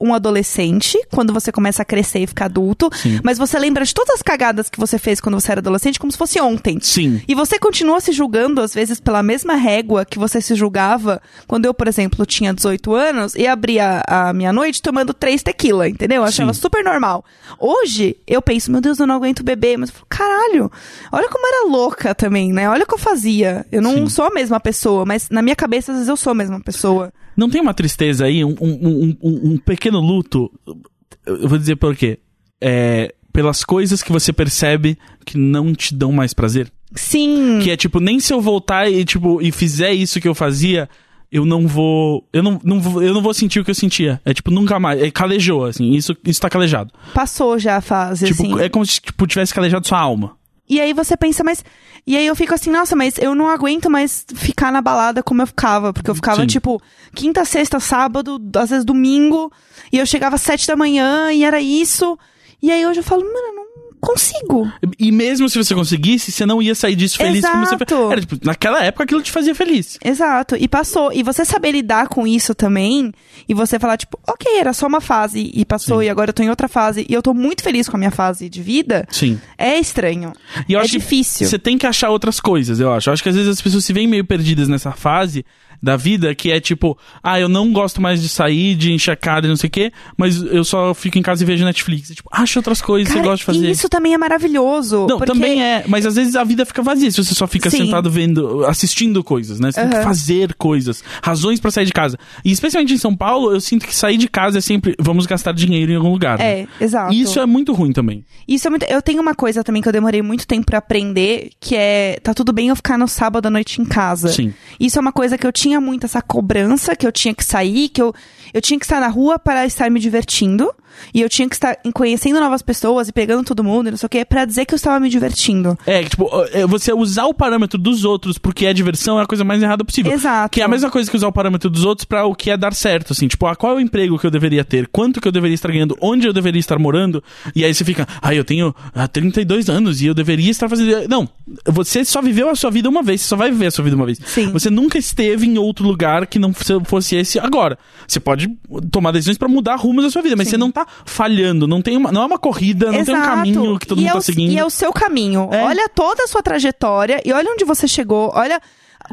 A: um adolescente, quando você começa a crescer e ficar adulto,
B: Sim.
A: mas você lembra de todas as cagadas que você fez quando você era adolescente como se fosse ontem.
B: Sim.
A: E você continua se julgando, às vezes, pela mesma régua que você se julgava quando eu, por exemplo, tinha 18 anos e abria a minha noite tomando três tequila, entendeu? Eu achava
B: Sim.
A: super normal. Hoje, eu penso, meu Deus, eu não aguento beber. Mas eu falo, caralho, olha como era louca também, né? Olha o que eu fazia. Eu não
B: Sim.
A: sou a mesma pessoa, mas na minha cabeça, às vezes, eu sou a mesma pessoa.
B: Não tem uma tristeza aí, um, um, um, um- pequeno luto. Eu vou dizer por quê. É, pelas coisas que você percebe que não te dão mais prazer.
A: Sim.
B: Que é tipo, nem se eu voltar e, tipo, e fizer isso que eu fazia, eu não vou. Eu não, não vou, eu não vou sentir o que eu sentia. É tipo, nunca mais. É, calejou, assim. Isso, isso tá calejado.
A: Passou já a fase,
B: Tipo,
A: assim.
B: é como se tipo, tivesse calejado sua alma.
A: E aí você pensa, mas. E aí eu fico assim, nossa, mas eu não aguento mais ficar na balada como eu ficava. Porque eu ficava,
B: Sim.
A: tipo, quinta, sexta, sábado, às vezes domingo. E eu chegava às sete da manhã e era isso. E aí hoje eu falo, mano, não consigo.
B: E mesmo se você conseguisse, você não ia sair disso feliz como você
A: Exato.
B: Era, tipo, naquela época aquilo te fazia feliz.
A: Exato. E passou. E você saber lidar com isso também. E você falar, tipo, ok, era só uma fase e passou,
B: Sim.
A: e agora eu tô em outra fase. E eu tô muito feliz com a minha fase de vida.
B: Sim.
A: É estranho.
B: E eu
A: é
B: acho
A: difícil.
B: Você tem que achar outras coisas, eu acho. Eu acho que às vezes as pessoas se veem meio perdidas nessa fase da vida, que é tipo, ah, eu não gosto mais de sair, de encher a cara e não sei o quê, mas eu só fico em casa e vejo Netflix. Tipo, acha outras coisas que você
A: Cara,
B: gosta de fazer.
A: Isso também é maravilhoso.
B: Não,
A: porque...
B: também é, mas às vezes a vida fica vazia se você só fica
A: Sim.
B: sentado vendo, assistindo coisas, né? Você tem que fazer coisas, razões pra sair de casa. E especialmente em São Paulo, eu sinto que sair de casa é sempre vamos gastar dinheiro em algum lugar. né?
A: É, exato.
B: E isso é muito ruim também.
A: Isso é muito. Eu tenho uma coisa também que eu demorei muito tempo pra aprender, que é tá tudo bem eu ficar no sábado à noite em casa.
B: Sim.
A: Isso é uma coisa que eu tinha muito essa cobrança, que eu tinha que sair, que eu, eu tinha que estar na rua para estar me divertindo. E eu tinha que estar conhecendo novas pessoas e pegando todo mundo, não sei o que, pra dizer que eu estava me divertindo.
B: É, tipo, é, você usar o parâmetro dos outros porque é diversão é a coisa mais errada possível.
A: Exato.
B: Que é a mesma coisa que usar o parâmetro dos outros pra o que é dar certo, assim. Tipo, ah, qual é o emprego que eu deveria ter? Quanto que eu deveria estar ganhando? Onde eu deveria estar morando? E aí você fica, ah, eu tenho ah, 32 anos e eu deveria estar fazendo... Não, você só viveu a sua vida uma vez, você só vai viver a sua vida uma vez.
A: Sim.
B: Você nunca esteve em outro lugar que não fosse esse agora. Você pode tomar decisões pra mudar rumos da sua vida, mas
A: Sim.
B: você não tá falhando, não, tem uma, não é uma corrida, não tem um
A: Exato.
B: caminho que todo
A: e
B: mundo
A: é
B: tá
A: o,
B: seguindo.
A: E é o seu caminho.
B: É.
A: Olha toda a sua trajetória e olha onde você chegou. Olha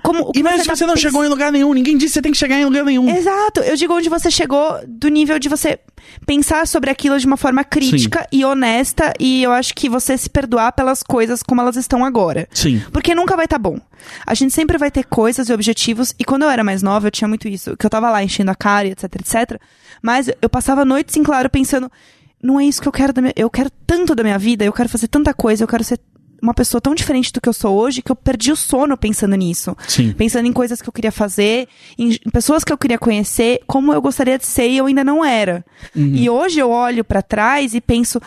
A: como. o que
B: E mesmo se
A: tá
B: você não
A: pens-
B: chegou em lugar nenhum, ninguém disse que você tem que chegar em lugar nenhum.
A: Exato. Eu digo onde você chegou do nível de você pensar sobre aquilo de uma forma crítica e honesta e eu acho que você se perdoar pelas coisas como elas estão agora.
B: Sim.
A: Porque nunca vai estar bom. A gente sempre vai ter coisas e objetivos. E quando eu era mais nova, eu tinha muito isso. Que eu tava lá enchendo a cara, etc, etc. Mas eu passava noites em claro pensando: não é isso que eu quero da minha. Eu quero tanto da minha vida, eu quero fazer tanta coisa, eu quero ser uma pessoa tão diferente do que eu sou hoje que eu perdi o sono pensando nisso.
B: Sim.
A: Pensando em coisas que eu queria fazer, em pessoas que eu queria conhecer, como eu gostaria de ser e eu ainda não era. E hoje eu olho pra trás e penso.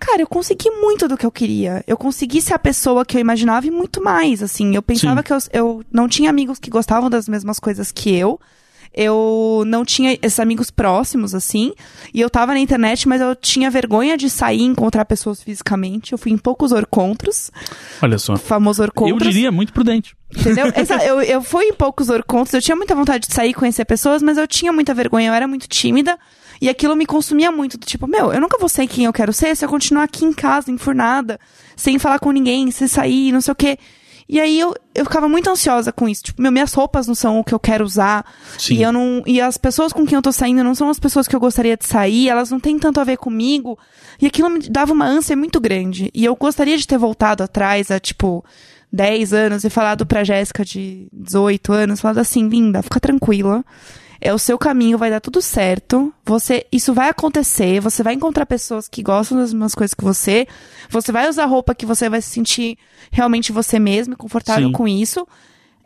A: Cara, eu consegui muito do que eu queria. Eu consegui ser a pessoa que eu imaginava e muito mais, assim. Eu pensava
B: Sim.
A: que eu, eu não tinha amigos que gostavam das mesmas coisas que eu. Eu não tinha esses amigos próximos, assim. E eu tava na internet, mas eu tinha vergonha de sair e encontrar pessoas fisicamente. Eu fui em poucos orcontros.
B: Olha só.
A: Famoso
B: Eu
A: orcontros.
B: diria muito prudente.
A: Entendeu? Essa- eu, eu fui em poucos orcontos, eu tinha muita vontade de sair e conhecer pessoas, mas eu tinha muita vergonha, eu era muito tímida. E aquilo me consumia muito, do tipo, meu, eu nunca vou ser quem eu quero ser se eu continuar aqui em casa, enfurnada, sem falar com ninguém, sem sair, não sei o quê. E aí eu, eu ficava muito ansiosa com isso. Tipo, meu, minhas roupas não são o que eu quero usar.
B: Sim.
A: E eu não. E as pessoas com quem eu tô saindo não são as pessoas que eu gostaria de sair, elas não têm tanto a ver comigo. E aquilo me dava uma ânsia muito grande. E eu gostaria de ter voltado atrás a, tipo, 10 anos e falado pra Jéssica de 18 anos, falado assim, linda, fica tranquila. É o seu caminho, vai dar tudo certo. Você, isso vai acontecer. Você vai encontrar pessoas que gostam das mesmas coisas que você. Você vai usar roupa que você vai se sentir realmente você mesmo, confortável
B: Sim.
A: com isso.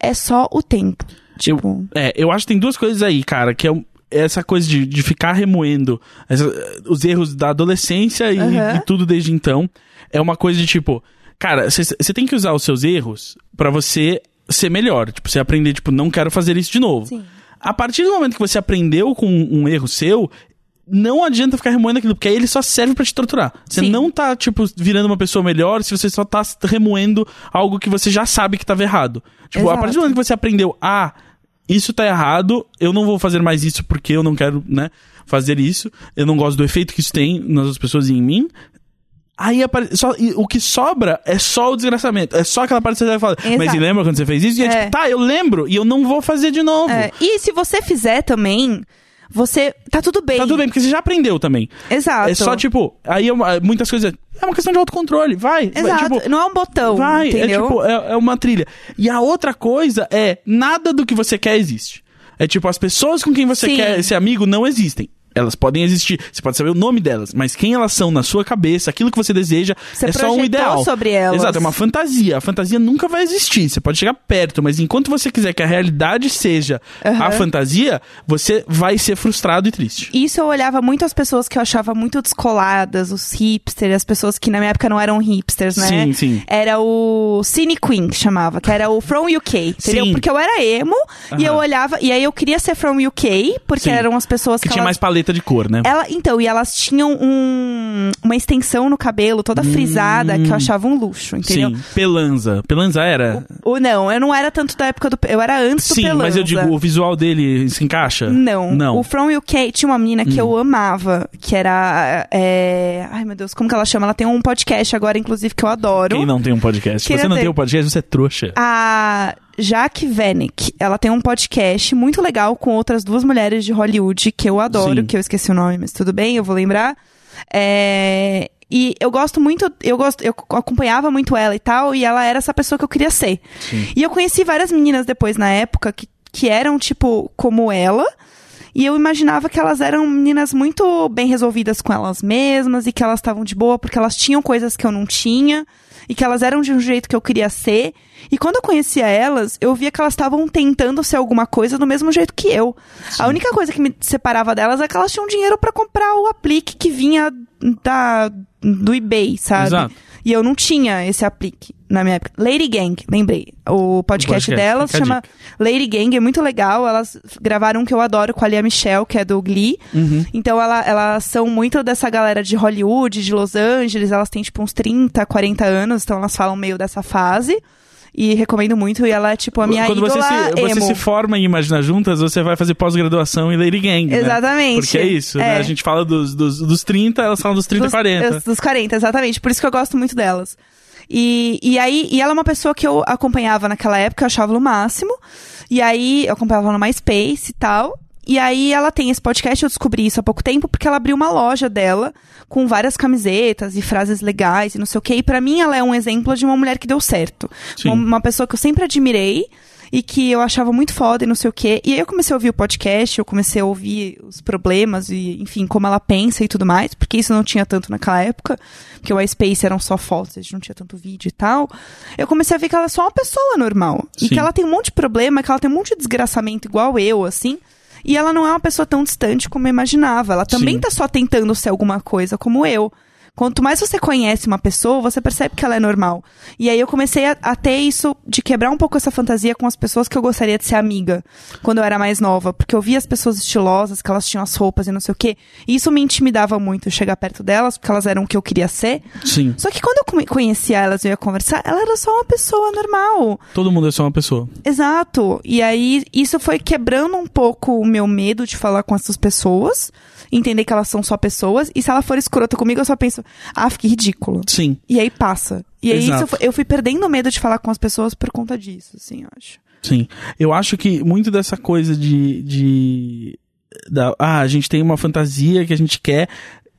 A: É só o tempo. Tipo,
B: Eu, é, eu acho que tem duas coisas aí, cara, que é um- essa coisa de, de ficar remoendo essa- os erros da adolescência e,
A: Aham.
B: e tudo desde então. É uma coisa de tipo, cara, você tem que usar os seus erros pra você ser melhor. Tipo, você aprender, tipo, não quero fazer isso de novo.
A: Sim.
B: A partir do momento que você aprendeu com um erro seu, não adianta ficar remoendo aquilo, porque aí ele só serve pra te torturar. Você
A: Sim.
B: não tá, tipo, virando uma pessoa melhor se você só tá remoendo algo que você já sabe que tava errado. Tipo, a
A: Exato.
B: partir do momento que você aprendeu a isso tá errado, eu não vou fazer mais isso porque eu não quero, né, fazer isso. Eu não gosto do efeito que isso tem nas outras pessoas e em mim. Aí apare... só, o que sobra é só o desgraçamento. É só aquela parte que você vai falar.
A: Exato.
B: Mas e lembra quando você fez isso? E é,
A: É.
B: tipo, tá, eu lembro e eu não vou fazer de novo.
A: É, e se você fizer também, você. Tá tudo bem.
B: Tá tudo bem, porque você já aprendeu também.
A: Exato.
B: É só, tipo, aí é muitas coisas. É uma questão de autocontrole. Vai. vai,
A: Exato.
B: tipo,
A: não é um botão.
B: vai.
A: entendeu?
B: É tipo, é, é uma trilha. E a outra coisa é: nada do que você quer existe. É tipo, as pessoas com quem você
A: Sim.
B: quer ser amigo não existem. Elas podem existir, você pode saber o nome delas, mas quem elas são na sua cabeça, aquilo que você deseja,
A: Você
B: é só um ideal.
A: sobre elas.
B: Exato, é uma fantasia. A fantasia nunca vai existir. Você pode chegar perto, mas enquanto você quiser que a realidade seja a
A: Aham.
B: fantasia, você vai ser frustrado e triste.
A: Isso eu olhava muito as pessoas que eu achava muito descoladas, os hipsters, as pessoas que na minha época não eram hipsters, né?
B: Sim, sim.
A: Era o Cine Queen que chamava, que era o From UK, entendeu?
B: Sim.
A: Porque eu era emo e eu olhava, e aí eu queria ser From UK, porque
B: Sim.
A: eram as pessoas
B: Que
A: que,
B: tinha
A: elas-
B: mais paleta de cor, né?
A: Ela, então, e elas tinham um, uma extensão no cabelo toda frisada que eu achava um luxo, entendeu?
B: Sim, Pelanza. Pelanza era?
A: Ou não, eu não era tanto da época do. Eu era antes do
B: Sim,
A: Pelanza.
B: mas eu digo, o visual dele se encaixa?
A: Não.
B: Não. Hum.
A: O From UK tinha uma menina que eu amava, que era. é, Ai, meu Deus, como que ela chama? Ela tem um podcast agora, inclusive, que eu adoro.
B: Quem não tem um podcast?
A: Queria
B: você não tem um podcast, você é trouxa.
A: A Jaque Vanek, ela tem um podcast muito legal com outras duas mulheres de Hollywood que eu adoro,
B: Sim.
A: que eu esqueci o nome, mas tudo bem, eu vou lembrar. É, E eu gosto muito, eu gosto, eu acompanhava muito ela e tal, e ela era essa pessoa que eu queria ser. E eu conheci várias meninas depois na época que, que eram, tipo, como ela. E eu imaginava que elas eram meninas muito bem resolvidas com elas mesmas e que elas estavam de boa porque elas tinham coisas que eu não tinha e que elas eram de um jeito que eu queria ser. E quando eu conhecia elas, eu via que elas estavam tentando ser alguma coisa do mesmo jeito que eu. A única coisa que me separava delas é que elas tinham dinheiro pra comprar o aplique que vinha da do eBay, sabe?
B: Exato.
A: E eu não tinha esse aplique na minha época. Lady Gang, lembrei. O podcast,
B: podcast,
A: delas
B: fica a
A: chama Lady Gang, é muito legal. Elas gravaram um que eu adoro com a Lia Michelle, que é do Glee.
B: Uhum.
A: Então ela, elas são muito dessa galera de Hollywood, de Los Angeles. Elas têm tipo uns 30, 40 anos, então elas falam meio dessa fase. E recomendo muito. E ela é tipo a minha
B: Quando você
A: ídola
B: se, você
A: emo.
B: se forma em Imagina Juntas, você vai fazer pós-graduação em Lady Gang. né?
A: Exatamente.
B: Porque é isso, né?
A: É.
B: A gente fala dos, dos, dos 30, elas falam dos 30 e
A: dos,
B: 40.
A: Dos 40, exatamente. Por isso que eu gosto muito delas. E, e aí, e ela é uma pessoa que eu acompanhava naquela época, eu achava o máximo. E aí, eu acompanhava no MySpace e tal. E aí, ela tem esse podcast, eu descobri isso há pouco tempo, porque ela abriu uma loja dela com várias camisetas e frases legais e não sei o quê. E pra mim, ela é um exemplo de uma mulher que deu certo. Uma, uma pessoa que eu sempre admirei e que eu achava muito foda e não sei o quê. E aí eu comecei a ouvir o podcast, eu comecei a ouvir os problemas e, enfim, como ela pensa e tudo mais, porque isso não tinha tanto naquela época, porque o iSpace eram só fotos, a gente não tinha tanto vídeo e tal. Eu comecei a ver que ela é só uma pessoa normal. E
B: Sim.
A: que ela tem um monte de problema, que ela tem um monte de desgraçamento igual eu, assim. E ela não é uma pessoa tão distante como eu imaginava. Ela também
B: Sim.
A: tá só tentando ser alguma coisa como eu. Quanto mais você conhece uma pessoa, você percebe que ela é normal. E aí eu comecei a, a ter isso de quebrar um pouco essa fantasia com as pessoas que eu gostaria de ser amiga quando eu era mais nova. Porque eu via as pessoas estilosas, que elas tinham as roupas e não sei o quê. E isso me intimidava muito, chegar perto delas, porque elas eram o que eu queria ser.
B: Sim.
A: Só que quando eu conhecia elas e ia conversar, ela era só uma pessoa normal.
B: Todo mundo é só uma pessoa.
A: Exato. E aí, isso foi quebrando um pouco o meu medo de falar com essas pessoas. Entender que elas são só pessoas. E se ela for escrota comigo, eu só penso, ah, que ridículo.
B: Sim.
A: E aí passa. E aí foi- eu fui perdendo medo de falar com as pessoas por conta disso, assim, eu acho.
B: Sim. Eu acho que muito dessa coisa de. de da, ah, a gente tem uma fantasia que a gente quer.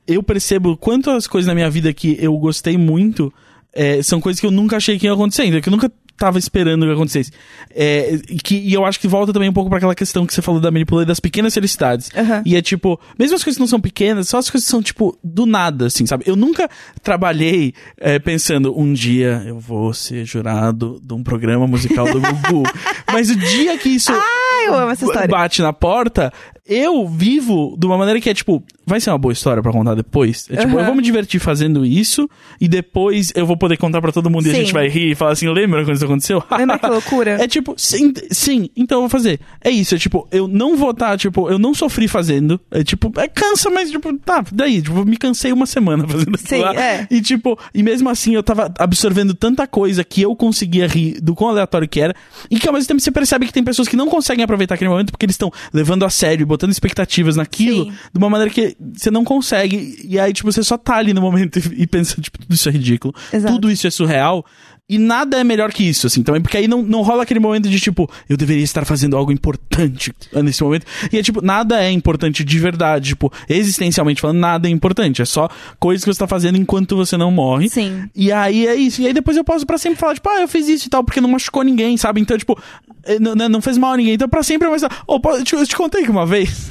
B: Eu percebo quantas coisas na minha vida que eu gostei muito é, são coisas que eu nunca achei que ia acontecer, ainda que eu nunca tava esperando que acontecesse. É, e que, e eu acho que volta também um pouco para aquela questão que você falou da manipulação das pequenas felicidades.
A: Aham.
B: E é tipo, mesmo as coisas que não são pequenas, só as coisas que são tipo do nada, assim, sabe? Eu nunca trabalhei é, pensando, um dia eu vou ser jurado de um programa musical do Gugu. Mas o dia que isso
A: Ai, eu amo essa história.
B: bate na porta, eu vivo de uma maneira que é tipo, vai ser uma boa história pra contar depois. É tipo,
A: Aham.
B: eu vou me divertir fazendo isso e depois eu vou poder contar pra todo mundo e a
A: Sim.
B: gente vai rir e falar assim, lembra quando isso aconteceu?
A: Lembra que loucura?
B: É tipo, sim, sim, então eu vou fazer. É isso, é tipo, eu não vou estar, tipo, eu não sofri fazendo. É tipo, é cansa, mas tipo, tá, daí, tipo, me cansei uma semana fazendo
A: Sim,
B: lá.
A: é.
B: E tipo, e mesmo assim eu tava absorvendo tanta coisa que eu conseguia rir do quão aleatório que era. E que ao mesmo tempo você percebe que tem pessoas que não conseguem aproveitar aquele momento porque eles estão levando a sério, botando expectativas naquilo
A: Sim.
B: de uma maneira que você não consegue. E aí, tipo, você só tá ali no momento e, e pensa, tipo, tudo isso é ridículo.
A: Exato.
B: Tudo isso é surreal. E nada é melhor que isso, assim, também, porque aí não, não rola aquele momento de, tipo, eu deveria estar fazendo algo importante nesse momento. E é, tipo, nada é importante de verdade, tipo, existencialmente falando, nada é importante. É só coisas que você tá fazendo enquanto você não morre.
A: Sim.
B: E aí é isso. E aí depois eu posso pra sempre falar, tipo, ah, eu fiz isso e tal, porque não machucou ninguém, sabe? Então, tipo, eh, não, não- fez mal a ninguém. Então, pra sempre eu vou estar. Oh, eu te, eu te contei que uma vez.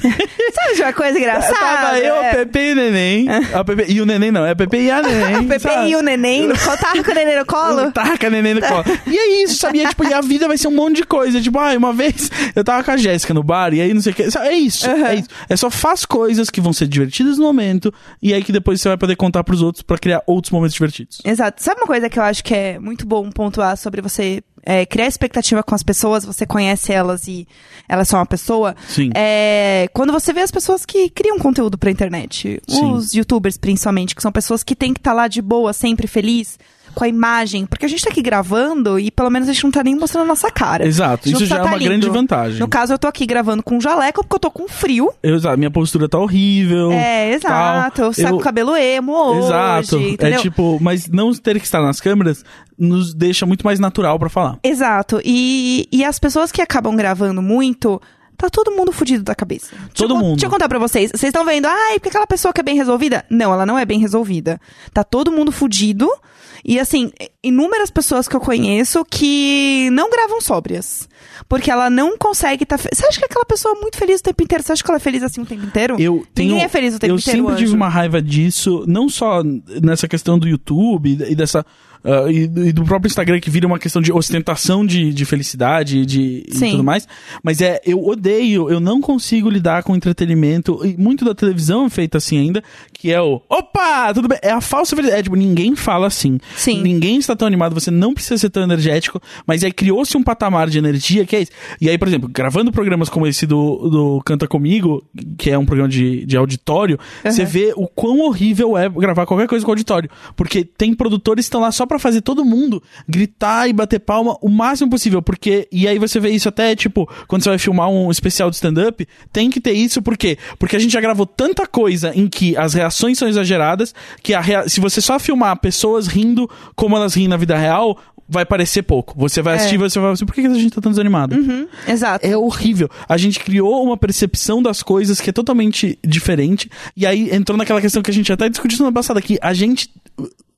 A: Sabe de uma coisa engraçada?
B: Tava eu, a
A: É.
B: Pepe e o neném. A Pepe, e o neném não, é a Pepe e a neném.
A: O Pepe
B: sabe?
A: e o neném, no tava com o neném no colo?
B: Taca neném no colo. E é isso, sabia? Tipo, e a vida vai ser um monte de coisa. Tipo, ah, uma vez eu tava com a Jéssica no bar e aí não sei o que. É isso,
A: Uhum.
B: é isso. É só faz coisas que vão ser divertidas no momento e aí que depois você vai poder contar pros outros pra criar outros momentos divertidos.
A: Exato. Sabe uma coisa que eu acho que é muito bom pontuar sobre você é, criar expectativa com as pessoas, você conhece elas e elas são uma pessoa?
B: Sim.
A: É, quando você vê as pessoas que criam conteúdo pra internet,
B: Sim.
A: os youtubers principalmente, que são pessoas que têm que estar lá de boa, sempre feliz, com a imagem, porque a gente tá aqui gravando e pelo menos a gente não tá nem mostrando a nossa cara.
B: Exato, isso já é
A: tá
B: uma
A: lindo.
B: grande vantagem.
A: No caso, eu tô aqui gravando com um jaleco porque eu tô com frio.
B: Exato, minha postura tá horrível.
A: É, exato.
B: tal.
A: Eu saco
B: Eu-
A: o cabelo emo hoje,
B: Exato.
A: entendeu?
B: É tipo, mas não ter que estar nas câmeras nos deixa muito mais natural pra falar.
A: Exato. E, e as pessoas que acabam gravando muito. Tá todo mundo fudido da cabeça. Deixa
B: Todo
A: eu, con-
B: mundo.
A: Deixa eu contar pra vocês. Vocês estão vendo, ai, porque aquela pessoa que é bem resolvida. Não, ela não é bem resolvida. Tá todo mundo fudido. E assim, inúmeras pessoas que eu conheço que não gravam sóbrias. Porque ela não consegue estar. Fe... Você acha que aquela pessoa é muito feliz o tempo inteiro? Você acha que ela é feliz assim o tempo inteiro?
B: Eu tenho,
A: Ninguém é feliz o tempo
B: eu
A: inteiro.
B: sempre tive uma raiva disso, não só nessa questão do YouTube e dessa. Ah, e, do- e do próprio Instagram que vira uma questão de ostentação de, de felicidade de, e tudo mais. Mas é, eu odeio, eu não consigo lidar com entretenimento. E muito da televisão é feita assim ainda, que é o opa, tudo bem. É a falsa felicidade. É, tipo, ninguém fala assim.
A: Sim.
B: Ninguém está tão animado, você não precisa ser tão energético, mas aí criou-se um patamar de energia que é isso. E aí, por exemplo, gravando programas como esse do, do Canta Comigo, que é um programa de, de auditório, você vê o quão horrível é gravar qualquer coisa com auditório. Porque tem produtores que estão lá só pra fazer todo mundo gritar e bater palma o máximo possível. Porque, e aí você vê isso até, tipo, quando você vai filmar um especial de stand-up, tem que ter isso, por quê? Porque a gente já gravou tanta coisa em que as reações são exageradas, que rea- se você só filmar pessoas rindo como elas riem na vida real, vai parecer pouco. Você vai
A: É.
B: assistir e você vai assim, por que a gente tá tão desanimado?
A: Uhum, exato.
B: É horrível. A gente criou uma percepção das coisas que é totalmente diferente. E aí entrou naquela questão que a gente até discutiu semana passada, que a gente,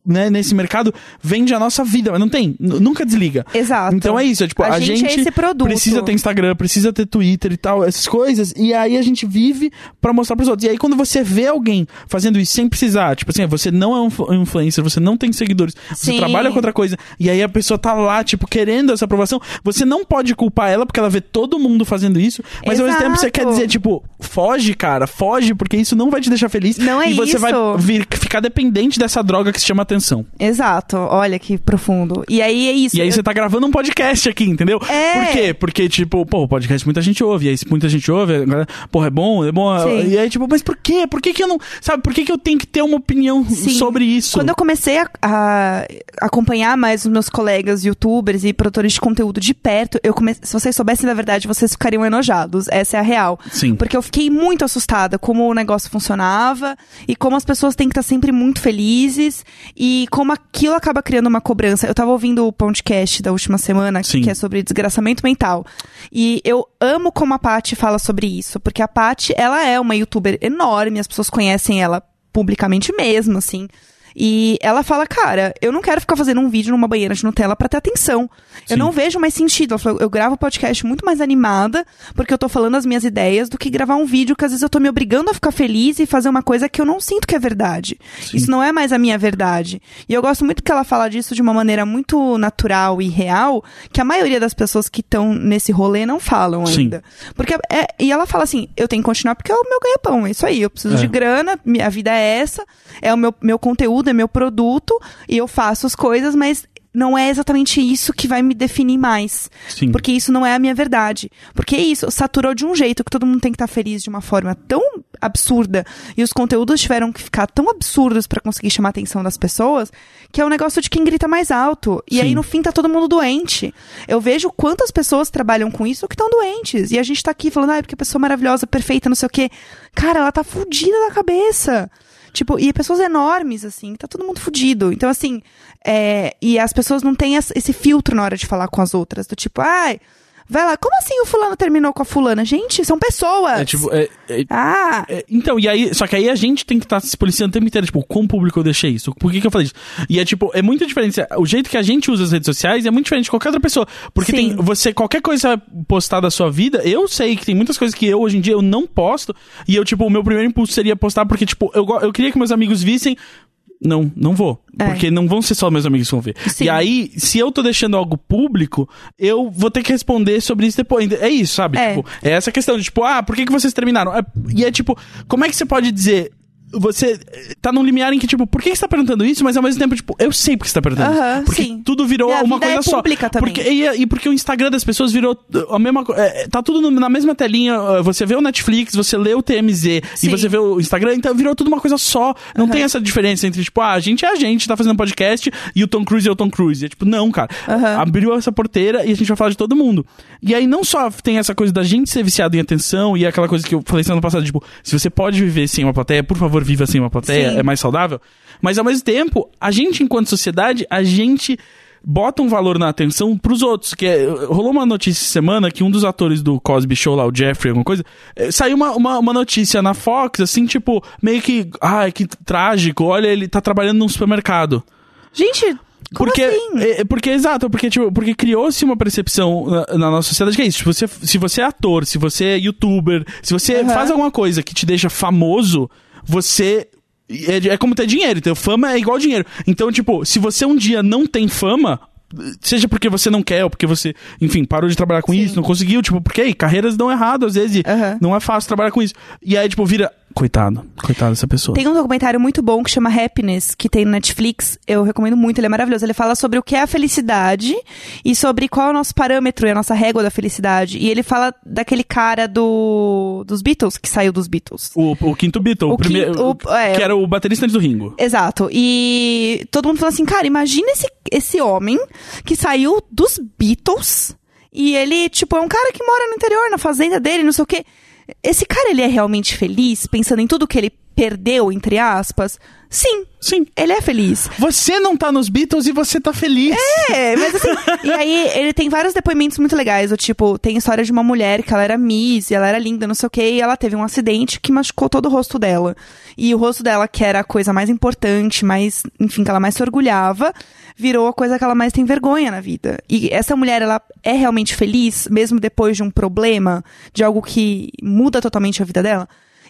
B: né, nesse mercado, vende a nossa vida, mas não tem. Nunca desliga.
A: Exato.
B: Então é isso, é tipo, a,
A: A gente é esse produto.
B: precisa ter Instagram, precisa ter Twitter e tal, essas coisas, e aí a gente vive pra mostrar pros outros. E aí quando você vê alguém fazendo isso sem precisar, tipo assim, você não é um influ- influencer, você não tem seguidores, você
A: Sim.
B: trabalha com outra coisa, e aí a pessoa tá lá, tipo, querendo essa aprovação, você não pode culpar ela porque ela vê todo mundo fazendo isso, mas ao mesmo tempo você
A: Exato.
B: quer dizer, tipo, foge, cara, foge, porque isso não vai te deixar feliz.
A: Não é
B: e você vai
A: isso.
B: vir, ficar dependente dessa droga que se chama atenção.
A: Exato. Olha que profundo. E aí é isso.
B: E aí
A: Eu-
B: você tá gravando um podcast aqui, entendeu?
A: É.
B: Por quê? Porque, tipo, pô, o podcast muita gente ouve. E aí, se muita gente ouve, a galera, porra, é bom, é bom.
A: Sim.
B: E aí, tipo, mas por quê? Por que, que eu não. Sabe, por que, que eu tenho que ter uma opinião
A: Sim.
B: sobre isso?
A: Quando eu comecei a, a acompanhar mais os meus colegas youtubers e produtores de conteúdo de perto, eu comecei, se vocês soubessem da verdade, vocês ficariam enojados. Essa é a real.
B: Sim.
A: Porque eu fiquei muito assustada como o negócio funcionava e como as pessoas têm que estar sempre muito felizes e como aquilo acaba criando uma cobrança. Eu tava ouvindo o podcast da última semana,
B: Sim.
A: que é sobre desgraçamento mental. E eu amo como a Paty fala sobre isso, porque a Paty, ela é uma youtuber enorme, as pessoas conhecem ela publicamente mesmo, assim. E ela fala, cara, eu não quero ficar fazendo um vídeo numa banheira de Nutella pra ter atenção. Eu
B: Sim.
A: não vejo mais sentido. Ela falou, eu gravo podcast muito mais animada, porque eu tô falando as minhas ideias, do que gravar um vídeo que às vezes eu tô me obrigando a ficar feliz e fazer uma coisa que eu não sinto que é verdade. Isso não é mais a minha verdade. E eu gosto muito que ela fala disso de uma maneira muito natural e real, que a maioria das pessoas que estão nesse rolê não falam
B: Sim.
A: ainda. Porque é, e ela fala assim: eu tenho que continuar porque é o meu ganha-pão, é isso aí. Eu preciso
B: É.
A: de grana, minha vida é essa, é o meu, meu conteúdo, é meu produto, e eu faço as coisas, mas não é exatamente isso que vai me definir mais.
B: Sim.
A: Porque isso não é a minha verdade. Porque isso saturou de um jeito que todo mundo tem que estar feliz de uma forma tão absurda e os conteúdos tiveram que ficar tão absurdos pra conseguir chamar a atenção das pessoas, que é o negócio de quem grita mais alto. E
B: Sim.
A: aí no fim tá todo mundo doente. Eu vejo quantas pessoas trabalham com isso que estão doentes. E a gente tá aqui falando, ah, porque a pessoa maravilhosa, perfeita, não sei o quê. Cara, ela tá fudida da cabeça. Tipo, e pessoas enormes, assim, tá todo mundo fudido. Então, assim, é, e as pessoas não têm esse filtro na hora de falar com as outras. Do tipo, ai, vai lá, como assim o fulano terminou com a fulana? Gente, são pessoas.
B: É tipo, é- é-
A: Ah,
B: É, então, e aí, só que aí a gente tem que estar se policiando o tempo inteiro, tipo, com o público eu deixei isso? Por que, que eu falei isso? E é tipo, é muito diferente. O jeito que a gente usa as redes sociais é muito diferente de qualquer outra pessoa. Porque
A: Sim.
B: tem você, qualquer coisa postar da sua vida, eu sei que tem muitas coisas que eu hoje em dia eu não posto. E eu, tipo, o meu primeiro impulso seria postar porque, tipo, eu, eu queria que meus amigos vissem. Não, não vou.
A: É.
B: Porque não vão ser só meus amigos que vão ver.
A: Sim.
B: E aí, se eu tô deixando algo público, eu vou ter que responder sobre isso depois. É isso, sabe?
A: É.
B: Tipo, é essa questão de, tipo, ah, por que, que vocês terminaram? É- e é tipo, como é que você pode dizer. Você tá num limiar em que, tipo, por que você tá perguntando isso? Mas ao mesmo tempo, tipo, eu sei porque você tá perguntando isso. Porque
A: sim.
B: tudo virou
A: E
B: uma coisa
A: é
B: só. Porque, e, e porque o Instagram das pessoas virou uh, a mesma coisa. tá tudo no- na mesma telinha. uh, Você vê o Netflix, você lê o TMZ e
A: Sim.
B: você vê o Instagram, então virou tudo uma coisa só. Não tem essa diferença entre, tipo, ah, a gente é a gente, tá fazendo podcast e o Tom Cruise é o Tom Cruise. É tipo, não, cara. Abriu essa porteira e a gente vai falar de todo mundo. E aí não só tem essa coisa da gente ser viciado em atenção e aquela coisa que eu falei semana passada, tipo, se você pode viver sem uma plateia, por favor, viva sem uma plateia,
A: Sim.
B: é mais saudável. Mas ao mesmo tempo, a gente, enquanto sociedade, a gente bota um valor na atenção pros outros. Que é, rolou uma notícia semana que um dos atores do Cosby Show lá, o Jeffrey, alguma coisa, eh, saiu uma, uma, uma notícia na Fox, assim, tipo, meio que, ai, que trágico, olha, ele tá trabalhando num supermercado.
A: gente, como
B: Porque,
A: assim?
B: é, é, porque exato, porque, tipo, porque criou-se uma percepção na, na nossa sociedade que é isso. Se você, se você é ator, se você é youtuber, se você
A: Aham.
B: faz alguma coisa que te deixa famoso, você. É, é como ter dinheiro, então fama é igual dinheiro. Então, tipo, se você um dia não tem fama, seja porque você não quer, ou porque você, enfim, parou de trabalhar com
A: Sim.
B: isso, não conseguiu, tipo, porque aí, carreiras dão errado às vezes,
A: Aham.
B: não é fácil trabalhar com isso. E aí, tipo, vira. Coitado, coitado dessa pessoa.
A: Tem um documentário muito bom que chama Happiness, que tem no Netflix. Eu recomendo muito, ele é maravilhoso. Ele fala sobre o que é a felicidade e sobre qual é o nosso parâmetro e a nossa régua da felicidade. E ele fala daquele cara do dos Beatles, que saiu dos Beatles.
B: O, o quinto Beatle, o,
A: O
B: primeiro.
A: quinto- o- é.
B: que era o baterista antes do Ringo.
A: Exato. E todo mundo fala assim, cara, imagina esse, esse homem que saiu dos Beatles e ele, tipo, é um cara que mora no interior, na fazenda dele, não sei o quê. Esse cara, ele é realmente feliz, pensando em tudo que ele perdeu, entre aspas? Sim,
B: Sim.
A: ele é feliz.
B: Você não tá nos Beatles e você tá feliz.
A: É, mas assim, e aí ele tem vários depoimentos muito legais, do tipo, tem história de uma mulher que ela era Miss, e ela era linda, não sei o quê, e ela teve um acidente que machucou todo o rosto dela. E o rosto dela, que era a coisa mais importante, mais, enfim, que ela mais se orgulhava, virou a coisa que ela mais tem vergonha na vida. E essa mulher, ela é realmente feliz, mesmo depois de um problema, de algo que muda totalmente a vida dela?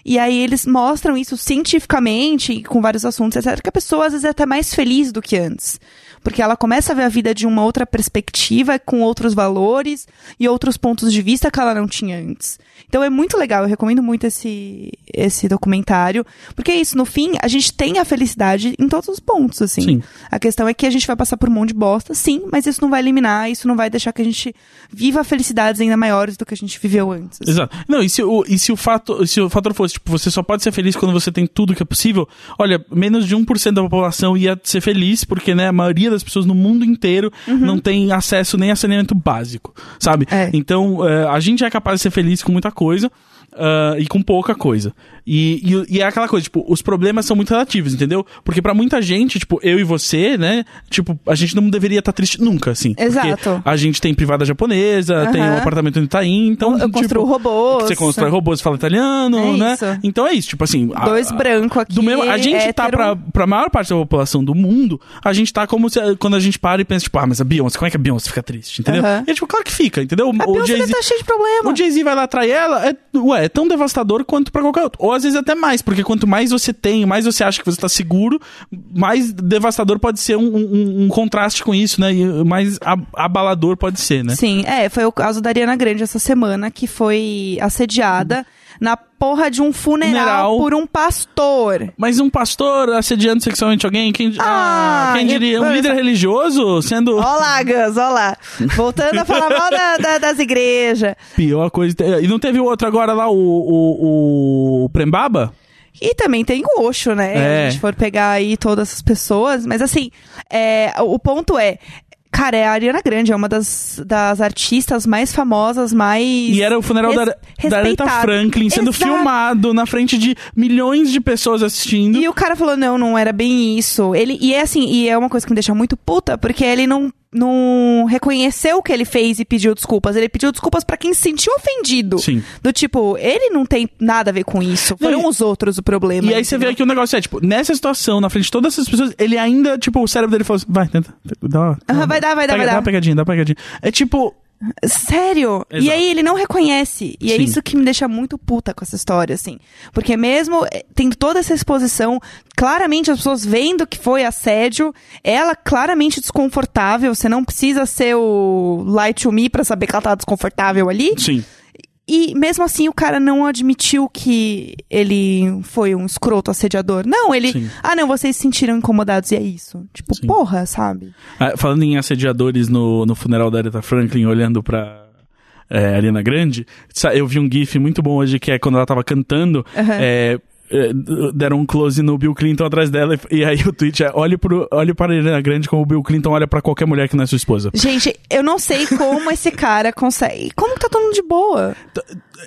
A: E aí eles mostram isso cientificamente, com vários assuntos, etc. Que a pessoa às vezes é até mais feliz do que antes. Porque ela começa a ver a vida de uma outra perspectiva, com outros valores e outros pontos de vista que ela não tinha antes. Então é muito legal, eu recomendo muito esse, esse documentário. Porque é isso, no fim, a gente tem a felicidade em todos os pontos, assim.
B: Sim.
A: A questão é que a gente vai passar por um monte de bosta, sim, mas isso não vai eliminar, isso não vai deixar que a gente viva felicidades ainda maiores do que a gente viveu antes. assim.
B: Exato. Não, e se o, e se o fato, se o fator fosse, tipo, você só pode ser feliz quando você tem tudo que é possível, olha, menos de 1% da população ia ser feliz, porque, né, a maioria das pessoas no mundo inteiro não tem acesso nem a saneamento básico, sabe?
A: Uhum. É.
B: Então, eh, a gente é capaz de ser feliz com muita coisa. ah, e com pouca coisa. E, e, e é aquela coisa, tipo, os problemas são muito relativos, entendeu? Porque pra muita gente, tipo, eu e você, né? Tipo, a gente não deveria estar triste nunca, assim.
A: Exato.
B: a gente tem privada japonesa, tem
A: Aham.
B: um apartamento no Itaim, então.
A: Eu
B: tipo,
A: construo robôs.
B: Você constrói robôs e fala italiano,
A: É
B: né?
A: isso.
B: Então é isso, tipo assim. a-
A: Dois brancos aqui.
B: do mesmo, a gente tá
A: hétero.
B: pra, pra maior parte da população do mundo, a gente tá como se, quando a gente para e pensa, tipo, ah, mas a Beyoncé, como é que a Beyoncé fica triste, entendeu?
A: Aham.
B: E é tipo, claro que fica, entendeu?
A: A
B: o
A: Beyoncé tá cheio de problema.
B: o Jay-Z vai lá atrair ela, é, ué, é tão devastador quanto pra qualquer outro. Ou às vezes até mais, porque quanto mais você tem, mais você acha que você tá seguro, mais devastador pode ser um, um- um contraste com isso, né? E mais ab- abalador pode ser, né?
A: Sim, é, foi o caso da Ariana Grande essa semana, que foi assediada na porra de um funeral,
B: Funeral.
A: por um pastor.
B: Mas um pastor assediando sexualmente alguém, quem,
A: Ah,
B: ah, quem diria? Um líder religioso sendo
A: Olá, Gus, olá. Voltando a falar mal da- da- das igrejas.
B: pior coisa. E não teve o outro agora lá, o, o, o Prembaba?
A: E também tem o Osho, né?
B: É.
A: Se a gente for pegar aí todas essas pessoas. Mas assim, é, o ponto é. Cara, é a Ariana Grande, é uma das, das artistas mais famosas, mais.
B: E era o funeral da,
A: res-
B: da Aretha
A: respeitada.
B: Franklin sendo
A: Exato.
B: filmado na frente de milhões de pessoas assistindo.
A: E o cara falou, não, não era bem isso. Ele, e é assim, e é uma coisa que me deixa muito puta, porque ele não, não reconheceu o que ele fez e pediu desculpas. Ele pediu desculpas pra quem se sentiu ofendido.
B: Sim.
A: Do tipo, ele não tem nada a ver com isso. Foram os outros o problema.
B: E aí você vê
A: entendeu?
B: que o negócio é, tipo, nessa situação, na frente de todas essas pessoas, ele ainda, tipo, o cérebro dele falou assim, vai, tenta, dá uma,
A: Aham, vai dar, vai dar, vai
B: Dá
A: dar.
B: uma pegadinha, dá uma pegadinha. É tipo,
A: Sério? E
B: Exato.
A: aí ele não reconhece. E é
B: Sim.
A: isso que me deixa muito puta com essa história, assim. Porque mesmo eh, tendo toda essa exposição, claramente as pessoas vendo que foi assédio, ela claramente desconfortável, você não precisa ser o light to me pra saber que ela tá desconfortável ali.
B: sim.
A: E mesmo assim o cara não admitiu que ele foi um escroto assediador. Não, ele.
B: Sim.
A: Ah, não, vocês se sentiram incomodados e é isso. Tipo,
B: Sim.
A: porra, sabe?
B: Ah, falando em assediadores no, no funeral da Aretha Franklin, olhando pra é, Ariana Grande, eu vi um gif muito bom hoje, que é quando ela tava cantando, é, é, deram um close no Bill Clinton atrás dela, e, e aí o tweet é, olhe, pro, olhe para a Ariana Grande como o Bill Clinton olha pra qualquer mulher que não é sua esposa.
A: Gente, eu não sei como esse cara consegue. Como que tá todo mundo de boa?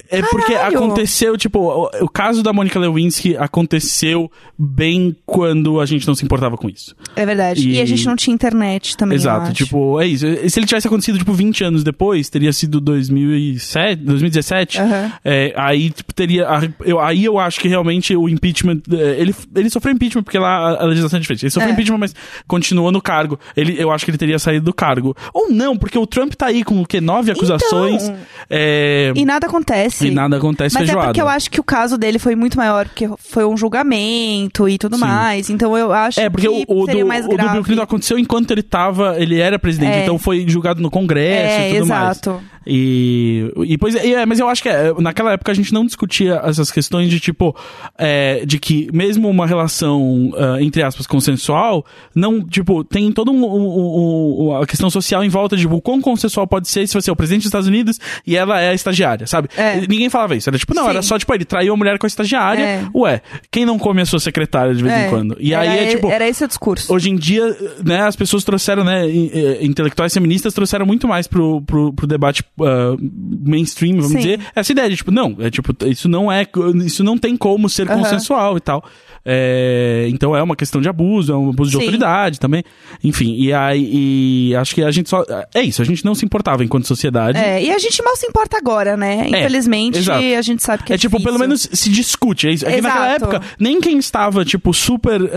B: É porque
A: Caralho!
B: aconteceu, tipo, o, o caso da Monica Lewinsky aconteceu bem quando a gente não se importava com isso.
A: É verdade. E,
B: E-
A: a gente não tinha internet também.
B: Exato, tipo, é isso. Se ele tivesse acontecido, tipo, 20 anos depois, teria sido 2007, 2017.
A: Aham.
B: É, aí, tipo, teria. Eu, aí eu acho que realmente o impeachment. é, Ele, ele sofreu impeachment porque lá a, a legislação é diferente. Ele sofreu
A: É.
B: impeachment, mas continuou no cargo. Ele, eu acho que ele teria saído do cargo. Ou não, porque o Trump tá aí com o quê? Nove acusações.
A: Então.
B: é,
A: E nada acontece.
B: E nada acontece
A: Mas
B: feijoada.
A: é porque eu acho que o caso dele foi muito maior, porque foi um julgamento e tudo
B: Sim.
A: mais. Então eu acho
B: É, porque
A: que
B: o, o
A: seria
B: do,
A: mais
B: o do
A: grave.
B: Bill Clinton aconteceu enquanto ele tava. Ele era presidente,
A: É.
B: então foi julgado no Congresso
A: É,
B: e tudo mais. E, e pois é, e é, mas eu acho que é, naquela época a gente não discutia essas questões de tipo, é, de que mesmo uma relação, ah, entre aspas, consensual, não, tipo, tem toda um, um- um- a questão social em volta de tipo, o quão consensual pode ser se você é o presidente dos Estados Unidos e ela é a estagiária, sabe?
A: É.
B: Ninguém falava isso. Era tipo, não,
A: Sim.
B: era só tipo, ele traiu a mulher com a estagiária.
A: É.
B: Ué, quem não come a sua secretária de vez
A: É.
B: em quando? E aí
A: era,
B: é tipo.
A: Era esse o discurso.
B: Hoje em dia, né, as pessoas trouxeram, né, in- eh, intelectuais feministas trouxeram muito mais pro, pro, pro debate ah, mainstream, vamos
A: Sim.
B: dizer, essa ideia de, tipo, não, é tipo, isso não é, isso não tem como ser
A: Aham.
B: consensual e tal. É, então é uma questão de abuso, é um abuso de
A: Sim.
B: autoridade também. Enfim, e aí, e acho que a gente só, é isso, a gente não se importava enquanto sociedade.
A: É, e a gente mal se importa agora, né? Infelizmente,
B: exato.
A: a gente sabe que é
B: É tipo, pelo
A: difícil.
B: menos se discute. É isso. É que naquela época, nem quem estava, tipo, super eh,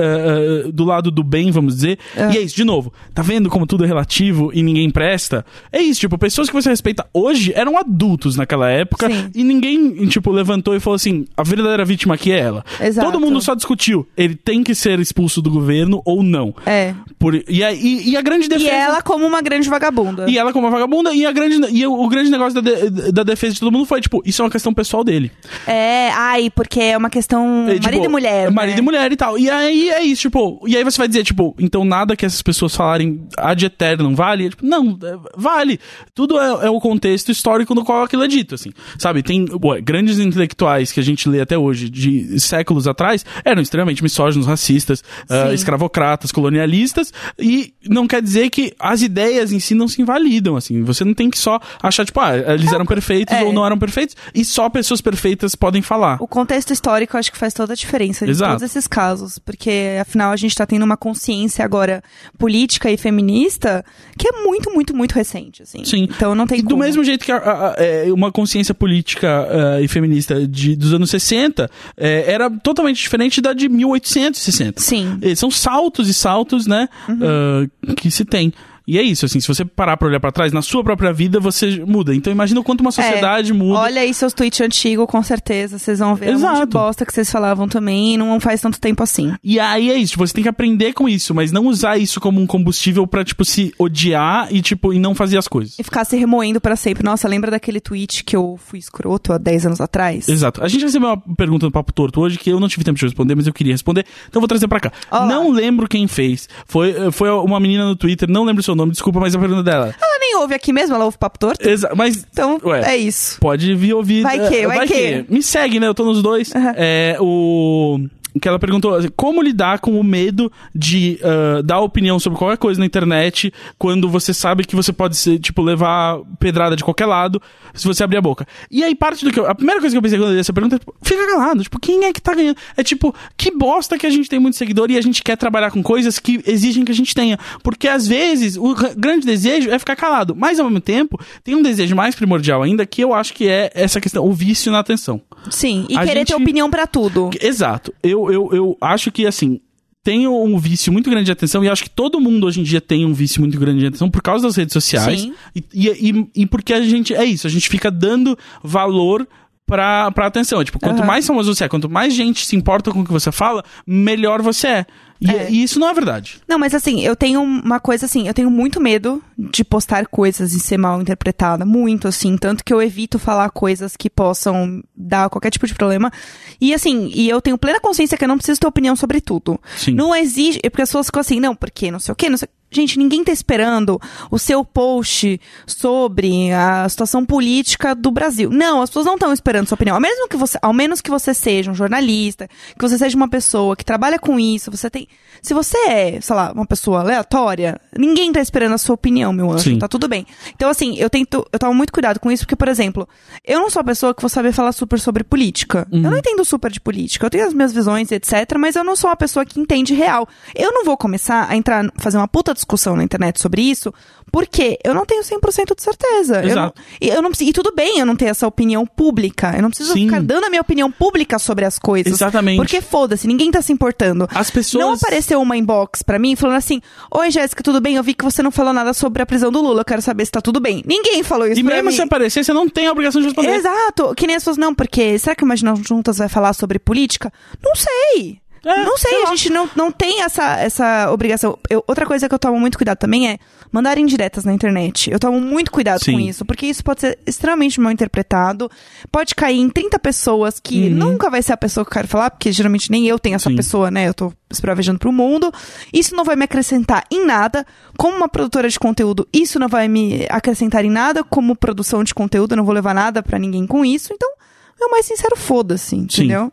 B: eh, do lado do bem, vamos dizer. E é isso, de novo. Tá vendo como tudo é relativo e ninguém presta? É isso, tipo, pessoas que você respeita hoje eram adultos naquela época
A: Sim.
B: e ninguém, tipo, levantou e falou assim: a verdadeira vítima aqui é ela.
A: Exato.
B: Todo mundo só discutiu. Ele tem que ser expulso do governo ou não.
A: É.
B: Por, e, a, e, e a grande
A: E
B: defesa.
A: ela como uma grande vagabunda.
B: E ela como uma vagabunda, e, a grande, e o, o grande negócio da, de- da defesa de todo mundo foi, tipo, isso é uma questão pessoal dele.
A: É, ai, porque é uma questão
B: É, tipo,
A: marido e mulher.
B: Marido
A: né?
B: e mulher e tal. E aí é isso, tipo. E aí você vai dizer, tipo, então nada que essas pessoas falarem ad eterno vale? Tipo, não, é, vale. Tudo é, é o contexto histórico no qual aquilo é dito, assim. Sabe, tem ué, grandes intelectuais que a gente lê até hoje, de séculos atrás, eram extremamente misóginos, racistas,
A: Sim.
B: escravocratas, colonialistas, e não quer dizer que as ideias em si não se invalidam, assim. Você não tem que só achar, tipo, ah, eles eram perfeitos
A: é.
B: ou não eram perfeitos, e só pessoas perfeitas podem falar.
A: O contexto histórico acho que faz toda a diferença em todos esses casos. Porque, afinal, a gente tá tendo uma consciência agora política e feminista que é muito, muito, muito recente, assim.
B: Sim.
A: Então não tem
B: E
A: como.
B: Mesmo jeito que a- a- a- é, uma consciência política ah, e feminista de, dos anos 60 é, era totalmente diferente da de 1860.
A: Sim.
B: São saltos e saltos, né, ah, que se tem. E é isso, assim, se você parar pra olhar pra trás, na sua própria vida você muda. Então imagina o quanto uma sociedade
A: É,
B: muda.
A: Olha aí seus tweets antigos, com certeza. Vocês vão ver um monte de
B: Exato.
A: bosta que vocês falavam também. Não faz tanto tempo assim.
B: E aí é isso, você tem que aprender com isso, mas não usar isso como um combustível pra, tipo, se odiar e, tipo, e não fazer as coisas.
A: E ficar se remoendo pra sempre. Nossa, lembra daquele tweet que eu fui escroto há 10 anos atrás?
B: Exato. A gente recebeu uma pergunta do Papo Torto hoje que eu não tive tempo de responder, mas eu queria responder, então eu vou trazer pra cá.
A: Olá.
B: Não lembro quem fez. Foi, foi uma menina no Twitter, não lembro o seu nome, desculpa, mas a pergunta dela.
A: Ela nem ouve aqui mesmo, ela ouve papo torto.
B: Exa mas.
A: Então,
B: Ué.
A: é isso.
B: Pode vir ouvir.
A: Vai
B: eh,
A: que, vai que.
B: Me segue, né? Eu tô nos dois. É, o. Que ela perguntou assim, como lidar com o medo de ah, dar opinião sobre qualquer coisa na internet quando você sabe que você pode ser, tipo, levar pedrada de qualquer lado se você abrir a boca. E aí, parte do que eu. A primeira coisa que eu pensei quando eu li essa pergunta é, tipo, fica calado. Tipo, quem é que tá ganhando? É tipo, que bosta que a gente tem muito seguidor e a gente quer trabalhar com coisas que exigem que a gente tenha. Porque às vezes o grande desejo é ficar calado. Mas ao mesmo tempo, tem um desejo mais primordial ainda que eu acho que é essa questão, o vício na atenção.
A: Sim, e
B: A
A: querer
B: gente-
A: ter opinião pra tudo.
B: Exato. Eu, eu, eu acho que, assim, tem um vício muito grande de atenção e acho que todo mundo hoje em dia tem um vício muito grande de atenção por causa das redes sociais.
A: Sim.
B: E, e, e, porque a gente, é isso, a gente fica dando valor pra, pra atenção. É, tipo, quanto
A: Aham.
B: mais famoso você é, quanto mais gente se importa com o que você fala, melhor você é. E,
A: É.
B: e isso não é verdade.
A: Não, mas assim, eu tenho uma coisa assim, eu tenho muito medo de postar coisas e ser mal interpretada. Muito, assim. Tanto que eu evito falar coisas que possam dar qualquer tipo de problema. E assim, e eu tenho plena consciência que eu não preciso ter opinião sobre tudo.
B: Sim.
A: Não exige. Porque as pessoas ficam assim, não, porque não sei o quê, não sei. Gente, ninguém tá esperando o seu post sobre a situação política do Brasil. Não, as pessoas não estão esperando sua opinião. Ao, mesmo que você, ao menos que você seja um jornalista, que você seja uma pessoa que trabalha com isso, você tem. Se você é, sei lá, uma pessoa aleatória, ninguém tá esperando a sua opinião, meu anjo.
B: Sim.
A: Tá tudo bem. Então, assim, eu tento. Eu tomo muito cuidado com isso, porque, por exemplo, eu não sou a pessoa que vou saber falar super sobre política. Eu não entendo super de política. Eu tenho as minhas visões, etc., mas eu não sou uma pessoa que entende real. Eu não vou começar a entrar, fazer uma puta discussão na internet sobre isso, porque eu não tenho 100% de certeza. Eu não,
B: Exato.
A: e, eu não, e tudo bem eu não ter essa opinião pública. Eu não preciso
B: Sim.
A: ficar dando a minha opinião pública sobre as coisas.
B: Exatamente.
A: Porque foda-se, ninguém tá se importando.
B: As pessoas.
A: Não apareceu uma inbox pra mim falando assim: Oi, Jéssica, tudo bem? Eu vi que você não falou nada sobre a prisão do Lula. Eu quero saber se tá tudo bem. Ninguém falou isso
B: E mesmo
A: mim.
B: se aparecer, você não tem a obrigação de responder.
A: Exato. Que nem as pessoas, não, porque será que o Imaginando Juntas vai falar sobre política? Não sei.
B: É,
A: não sei,
B: sei
A: a gente não, não tem essa, essa obrigação. Eu- outra coisa que eu tomo muito cuidado também é mandar indiretas na internet. Eu tomo muito cuidado
B: Sim.
A: com isso, porque isso pode ser extremamente mal interpretado. Pode cair em 30 pessoas que nunca vai ser a pessoa que eu quero falar, porque geralmente nem eu tenho essa
B: Uhum. Sim.
A: pessoa, né? Eu tô espravejando pro mundo. Isso não vai me acrescentar em nada. Como uma produtora de conteúdo, isso não vai me acrescentar em nada. Como produção de conteúdo, eu não vou levar nada pra ninguém com isso. Então, é o mais sincero, foda-se, entendeu?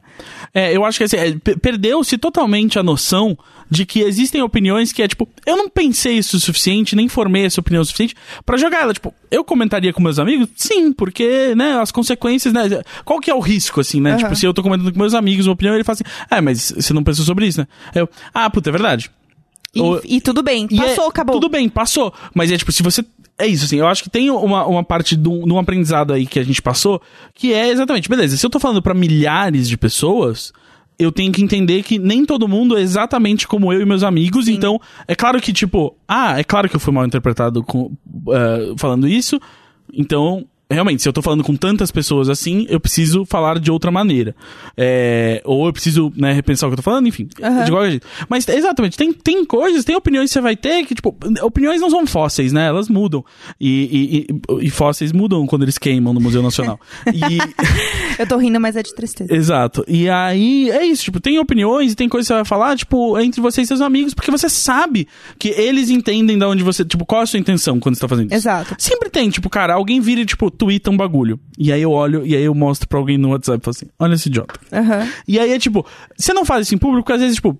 B: É, eu acho que assim, é, pe- perdeu-se totalmente a noção de que existem opiniões que é tipo, eu não pensei isso o suficiente, nem formei essa opinião o suficiente pra jogar ela. Tipo, eu comentaria com meus amigos? Sim, porque, né, as consequências, né? Qual que é o risco, assim, né?
A: Aham.
B: Tipo, se eu tô comentando com meus amigos uma opinião, ele fala assim, ah, mas você não pensou sobre isso, né? Eu, ah, puta, é verdade.
A: E,
B: Ou-
A: e tudo bem,
B: E
A: passou,
B: é-
A: acabou.
B: Tudo bem, passou. Mas é tipo, se você. É isso, assim. Eu acho que tem uma, uma parte de um, de um aprendizado aí que a gente passou, que é exatamente, beleza, se eu tô falando pra milhares de pessoas. Eu tenho que entender que nem todo mundo é exatamente como eu e meus amigos, então é claro que, tipo, ah, é claro que eu fui mal interpretado com, eh, falando isso, então realmente, se eu tô falando com tantas pessoas assim, eu preciso falar de outra maneira. É, ou eu preciso, né, repensar o que eu tô falando, enfim.
A: Aham.
B: De qualquer jeito. Mas, exatamente, tem, tem coisas, tem opiniões que você vai ter que, tipo, opiniões não são fósseis, né? Elas mudam. E, e, e- e fósseis mudam quando eles queimam no Museu Nacional. E,
A: Eu tô rindo, mas é de tristeza.
B: Exato. E aí, é isso, tipo, tem opiniões e tem coisas que você vai falar, tipo, entre você e seus amigos, porque você sabe que eles entendem da onde você, tipo, qual é a sua intenção quando você tá fazendo isso.
A: Exato.
B: Sempre tem, tipo, cara, alguém vira e, tipo, twitta um bagulho. E aí eu olho, e aí eu mostro pra alguém no WhatsApp e falo assim, olha esse idiota.
A: Aham.
B: E aí é tipo, você não faz isso em público, porque às vezes, tipo,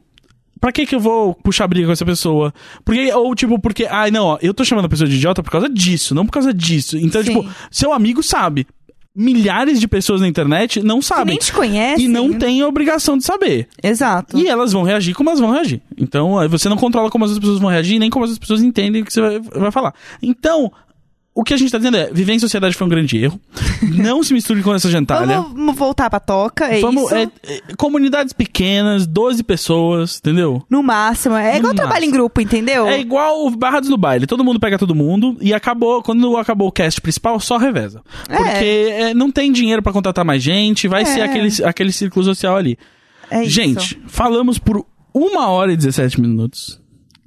B: pra que que eu vou puxar briga com essa pessoa? Porque, ou tipo, porque, ai não, ó, eu tô chamando a pessoa de idiota por causa disso, não por causa disso. Então,
A: Sim.
B: tipo, seu amigo sabe. Milhares de pessoas na internet não
A: Que
B: sabem.
A: nem te conhece.
B: E não tem a obrigação de saber.
A: Exato.
B: E elas vão reagir como elas vão reagir. Então, você não controla como as pessoas vão reagir, nem como as pessoas entendem o que você vai, vai falar. Então, o que a gente tá dizendo é, viver em sociedade foi um grande erro. Não se misture com essa gentalha.
A: Vamos voltar pra toca, é
B: Vamos,
A: isso.
B: é, é, comunidades pequenas, 12 pessoas, entendeu?
A: No máximo. É igual
B: No
A: trabalho em
B: máximo.
A: grupo, entendeu?
B: É igual o Barrados no Baile. Todo mundo pega todo mundo e acabou. Quando acabou o cast principal, só reveza.
A: É.
B: Porque é, não tem dinheiro pra contratar mais gente, vai
A: É.
B: ser aquele, aquele círculo social ali.
A: É isso.
B: Gente, falamos por uma hora e 17 minutos.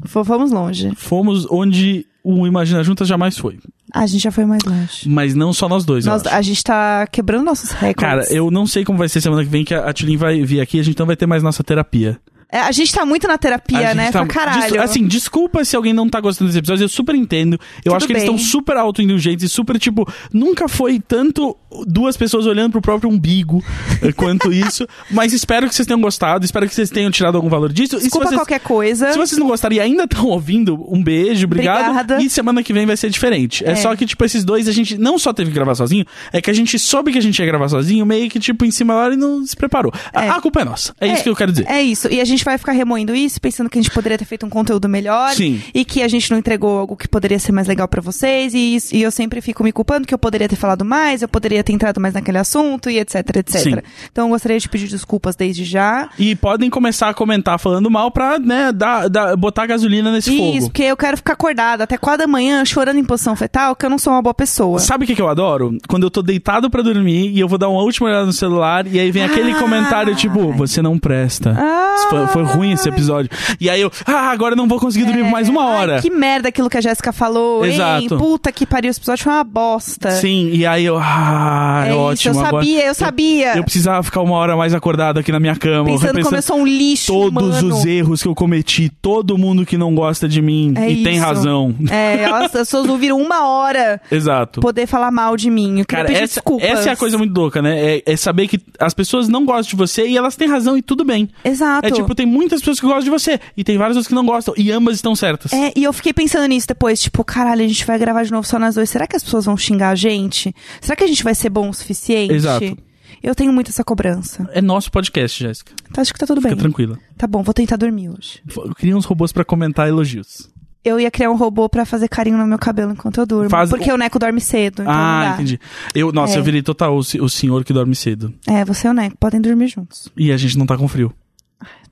A: F- Vamos longe.
B: Fomos onde o Imagina Juntas jamais foi.
A: A gente já foi mais longe.
B: Mas não só nós dois,
A: Nós, a gente tá quebrando nossos recordes.
B: Cara, eu não sei como vai ser semana que vem que a, a Tulin vai vir aqui, a gente não vai ter mais nossa terapia.
A: É, a gente tá muito na
B: A
A: terapia, né?
B: tá-
A: Pra caralho.
B: Assim, desculpa se alguém não tá gostando desse episódio, eu super entendo. Eu
A: Tudo
B: acho que eles
A: bem.
B: estão super autoindulgentes e super, tipo, nunca foi tanto duas pessoas olhando pro próprio umbigo eh, quanto isso. Mas espero que vocês tenham gostado, espero que vocês tenham tirado algum valor disso.
A: Desculpa
B: vocês,
A: qualquer coisa.
B: se vocês não gostaram e ainda estão ouvindo, um beijo, obrigado.
A: Obrigada.
B: E semana que vem vai ser diferente. É.
A: É.
B: só que, tipo, esses dois a gente não só teve que gravar sozinho, é que a gente soube que a gente ia gravar sozinho, meio que, tipo, em cima da hora e não se preparou. A-
A: É.
B: A, culpa é nossa. É, isso que eu quero dizer.
A: É isso. E a gente vai ficar remoendo isso, pensando que a gente poderia ter feito um conteúdo melhor.
B: Sim.
A: E que a gente não entregou algo que poderia ser mais legal pra vocês. E, isso- e eu sempre fico me culpando que eu poderia ter falado mais, eu poderia ter entrado mais naquele assunto e etc, etc.
B: Sim.
A: Então eu gostaria de pedir desculpas desde já.
B: E podem começar a comentar falando mal pra, né, dar, dar- botar gasolina nesse
A: Isso,
B: fogo.
A: porque eu quero ficar acordada até quatro da manhã chorando em posição fetal, que eu não sou uma boa pessoa.
B: Sabe o que, que eu adoro? Quando eu tô deitado pra dormir e eu vou dar uma última olhada no celular e aí vem aquele
A: Ah.
B: comentário tipo, você não presta.
A: Ah.
B: Foi, foi ruim esse episódio. E aí eu, ah, agora eu não vou conseguir dormir por mais uma hora.
A: Ai, que merda aquilo que a Jéssica falou, hein?
B: Exato.
A: Puta que pariu, esse episódio foi uma bosta.
B: Sim, e aí eu, ah,
A: É isso,
B: ótimo.
A: eu
B: agora-
A: sabia, eu sabia.
B: Eu, precisava ficar uma hora mais acordado aqui na minha cama.
A: Pensando como
B: repensando
A: eu sou um lixo
B: Todos
A: humano.
B: os erros que eu cometi, todo mundo que não gosta de mim
A: É
B: e tem
A: isso.
B: razão.
A: É, as pessoas ouviram uma hora
B: Exato.
A: poder falar mal de mim. Eu
B: Cara,
A: pedir
B: essa,
A: desculpas.
B: essa é a coisa muito louca, né? É, é saber que as pessoas não gostam de você e elas têm razão e tudo bem.
A: Exato.
B: É tipo, tem muitas pessoas que gostam de você e tem várias pessoas que não gostam e ambas estão certas.
A: É, e eu fiquei pensando nisso depois, tipo, caralho, a gente vai gravar de novo só nós dois. Será que as pessoas vão xingar a gente? Será que a gente vai ser bom o suficiente?
B: Exato.
A: Eu tenho muito essa cobrança.
B: É nosso podcast, Jéssica.
A: Então acho que tá tudo
B: Fica
A: bem.
B: tranquila.
A: Tá bom, vou tentar dormir hoje.
B: Eu queria uns robôs pra comentar elogios.
A: Eu ia criar um robô pra fazer carinho no meu cabelo enquanto eu durmo.
B: Faz-
A: Porque o Neco dorme cedo, então
B: ah, entendi. Eu, nossa,
A: É.
B: eu virei total o, o senhor que dorme cedo.
A: É, você e o Neco podem dormir juntos.
B: E a gente não tá com frio.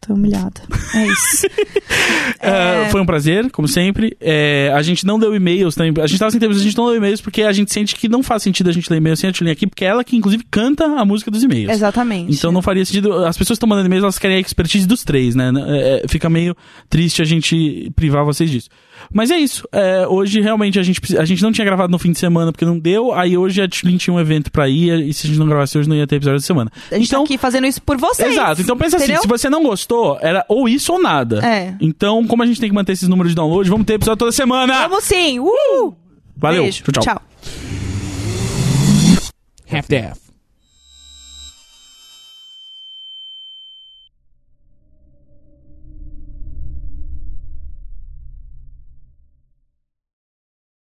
A: Tô humilhada. É isso.
B: É, foi um prazer, como sempre. É, a gente não deu e-mails também. A gente tava sem tempo, a gente não deu e-mails porque a gente sente que não faz sentido a gente ler e-mail sem a Tulin aqui, porque é ela que, inclusive, canta a música dos e-mails.
A: Exatamente.
B: Então não faria sentido. As pessoas estão mandando e-mails, elas querem a expertise dos três, né? É, é, fica meio triste a gente privar vocês disso. Mas é isso. É, hoje realmente a gente, a gente não tinha gravado no fim de semana porque não deu. Aí hoje a Tulin tinha um evento pra ir. E se a gente não gravasse hoje, não ia ter episódio da semana.
A: A gente
B: então,
A: tá aqui fazendo isso por vocês.
B: Exato. Então pensa
A: entendeu?
B: assim: se você não gostou, era ou isso ou nada.
A: É.
B: Então, como a gente tem que manter esses números de download, vamos ter episódio toda semana.
A: Vamos sim! Uh!
B: Valeu.
A: Beijo.
B: tchau. tchau.
A: tchau.
D: half-daff.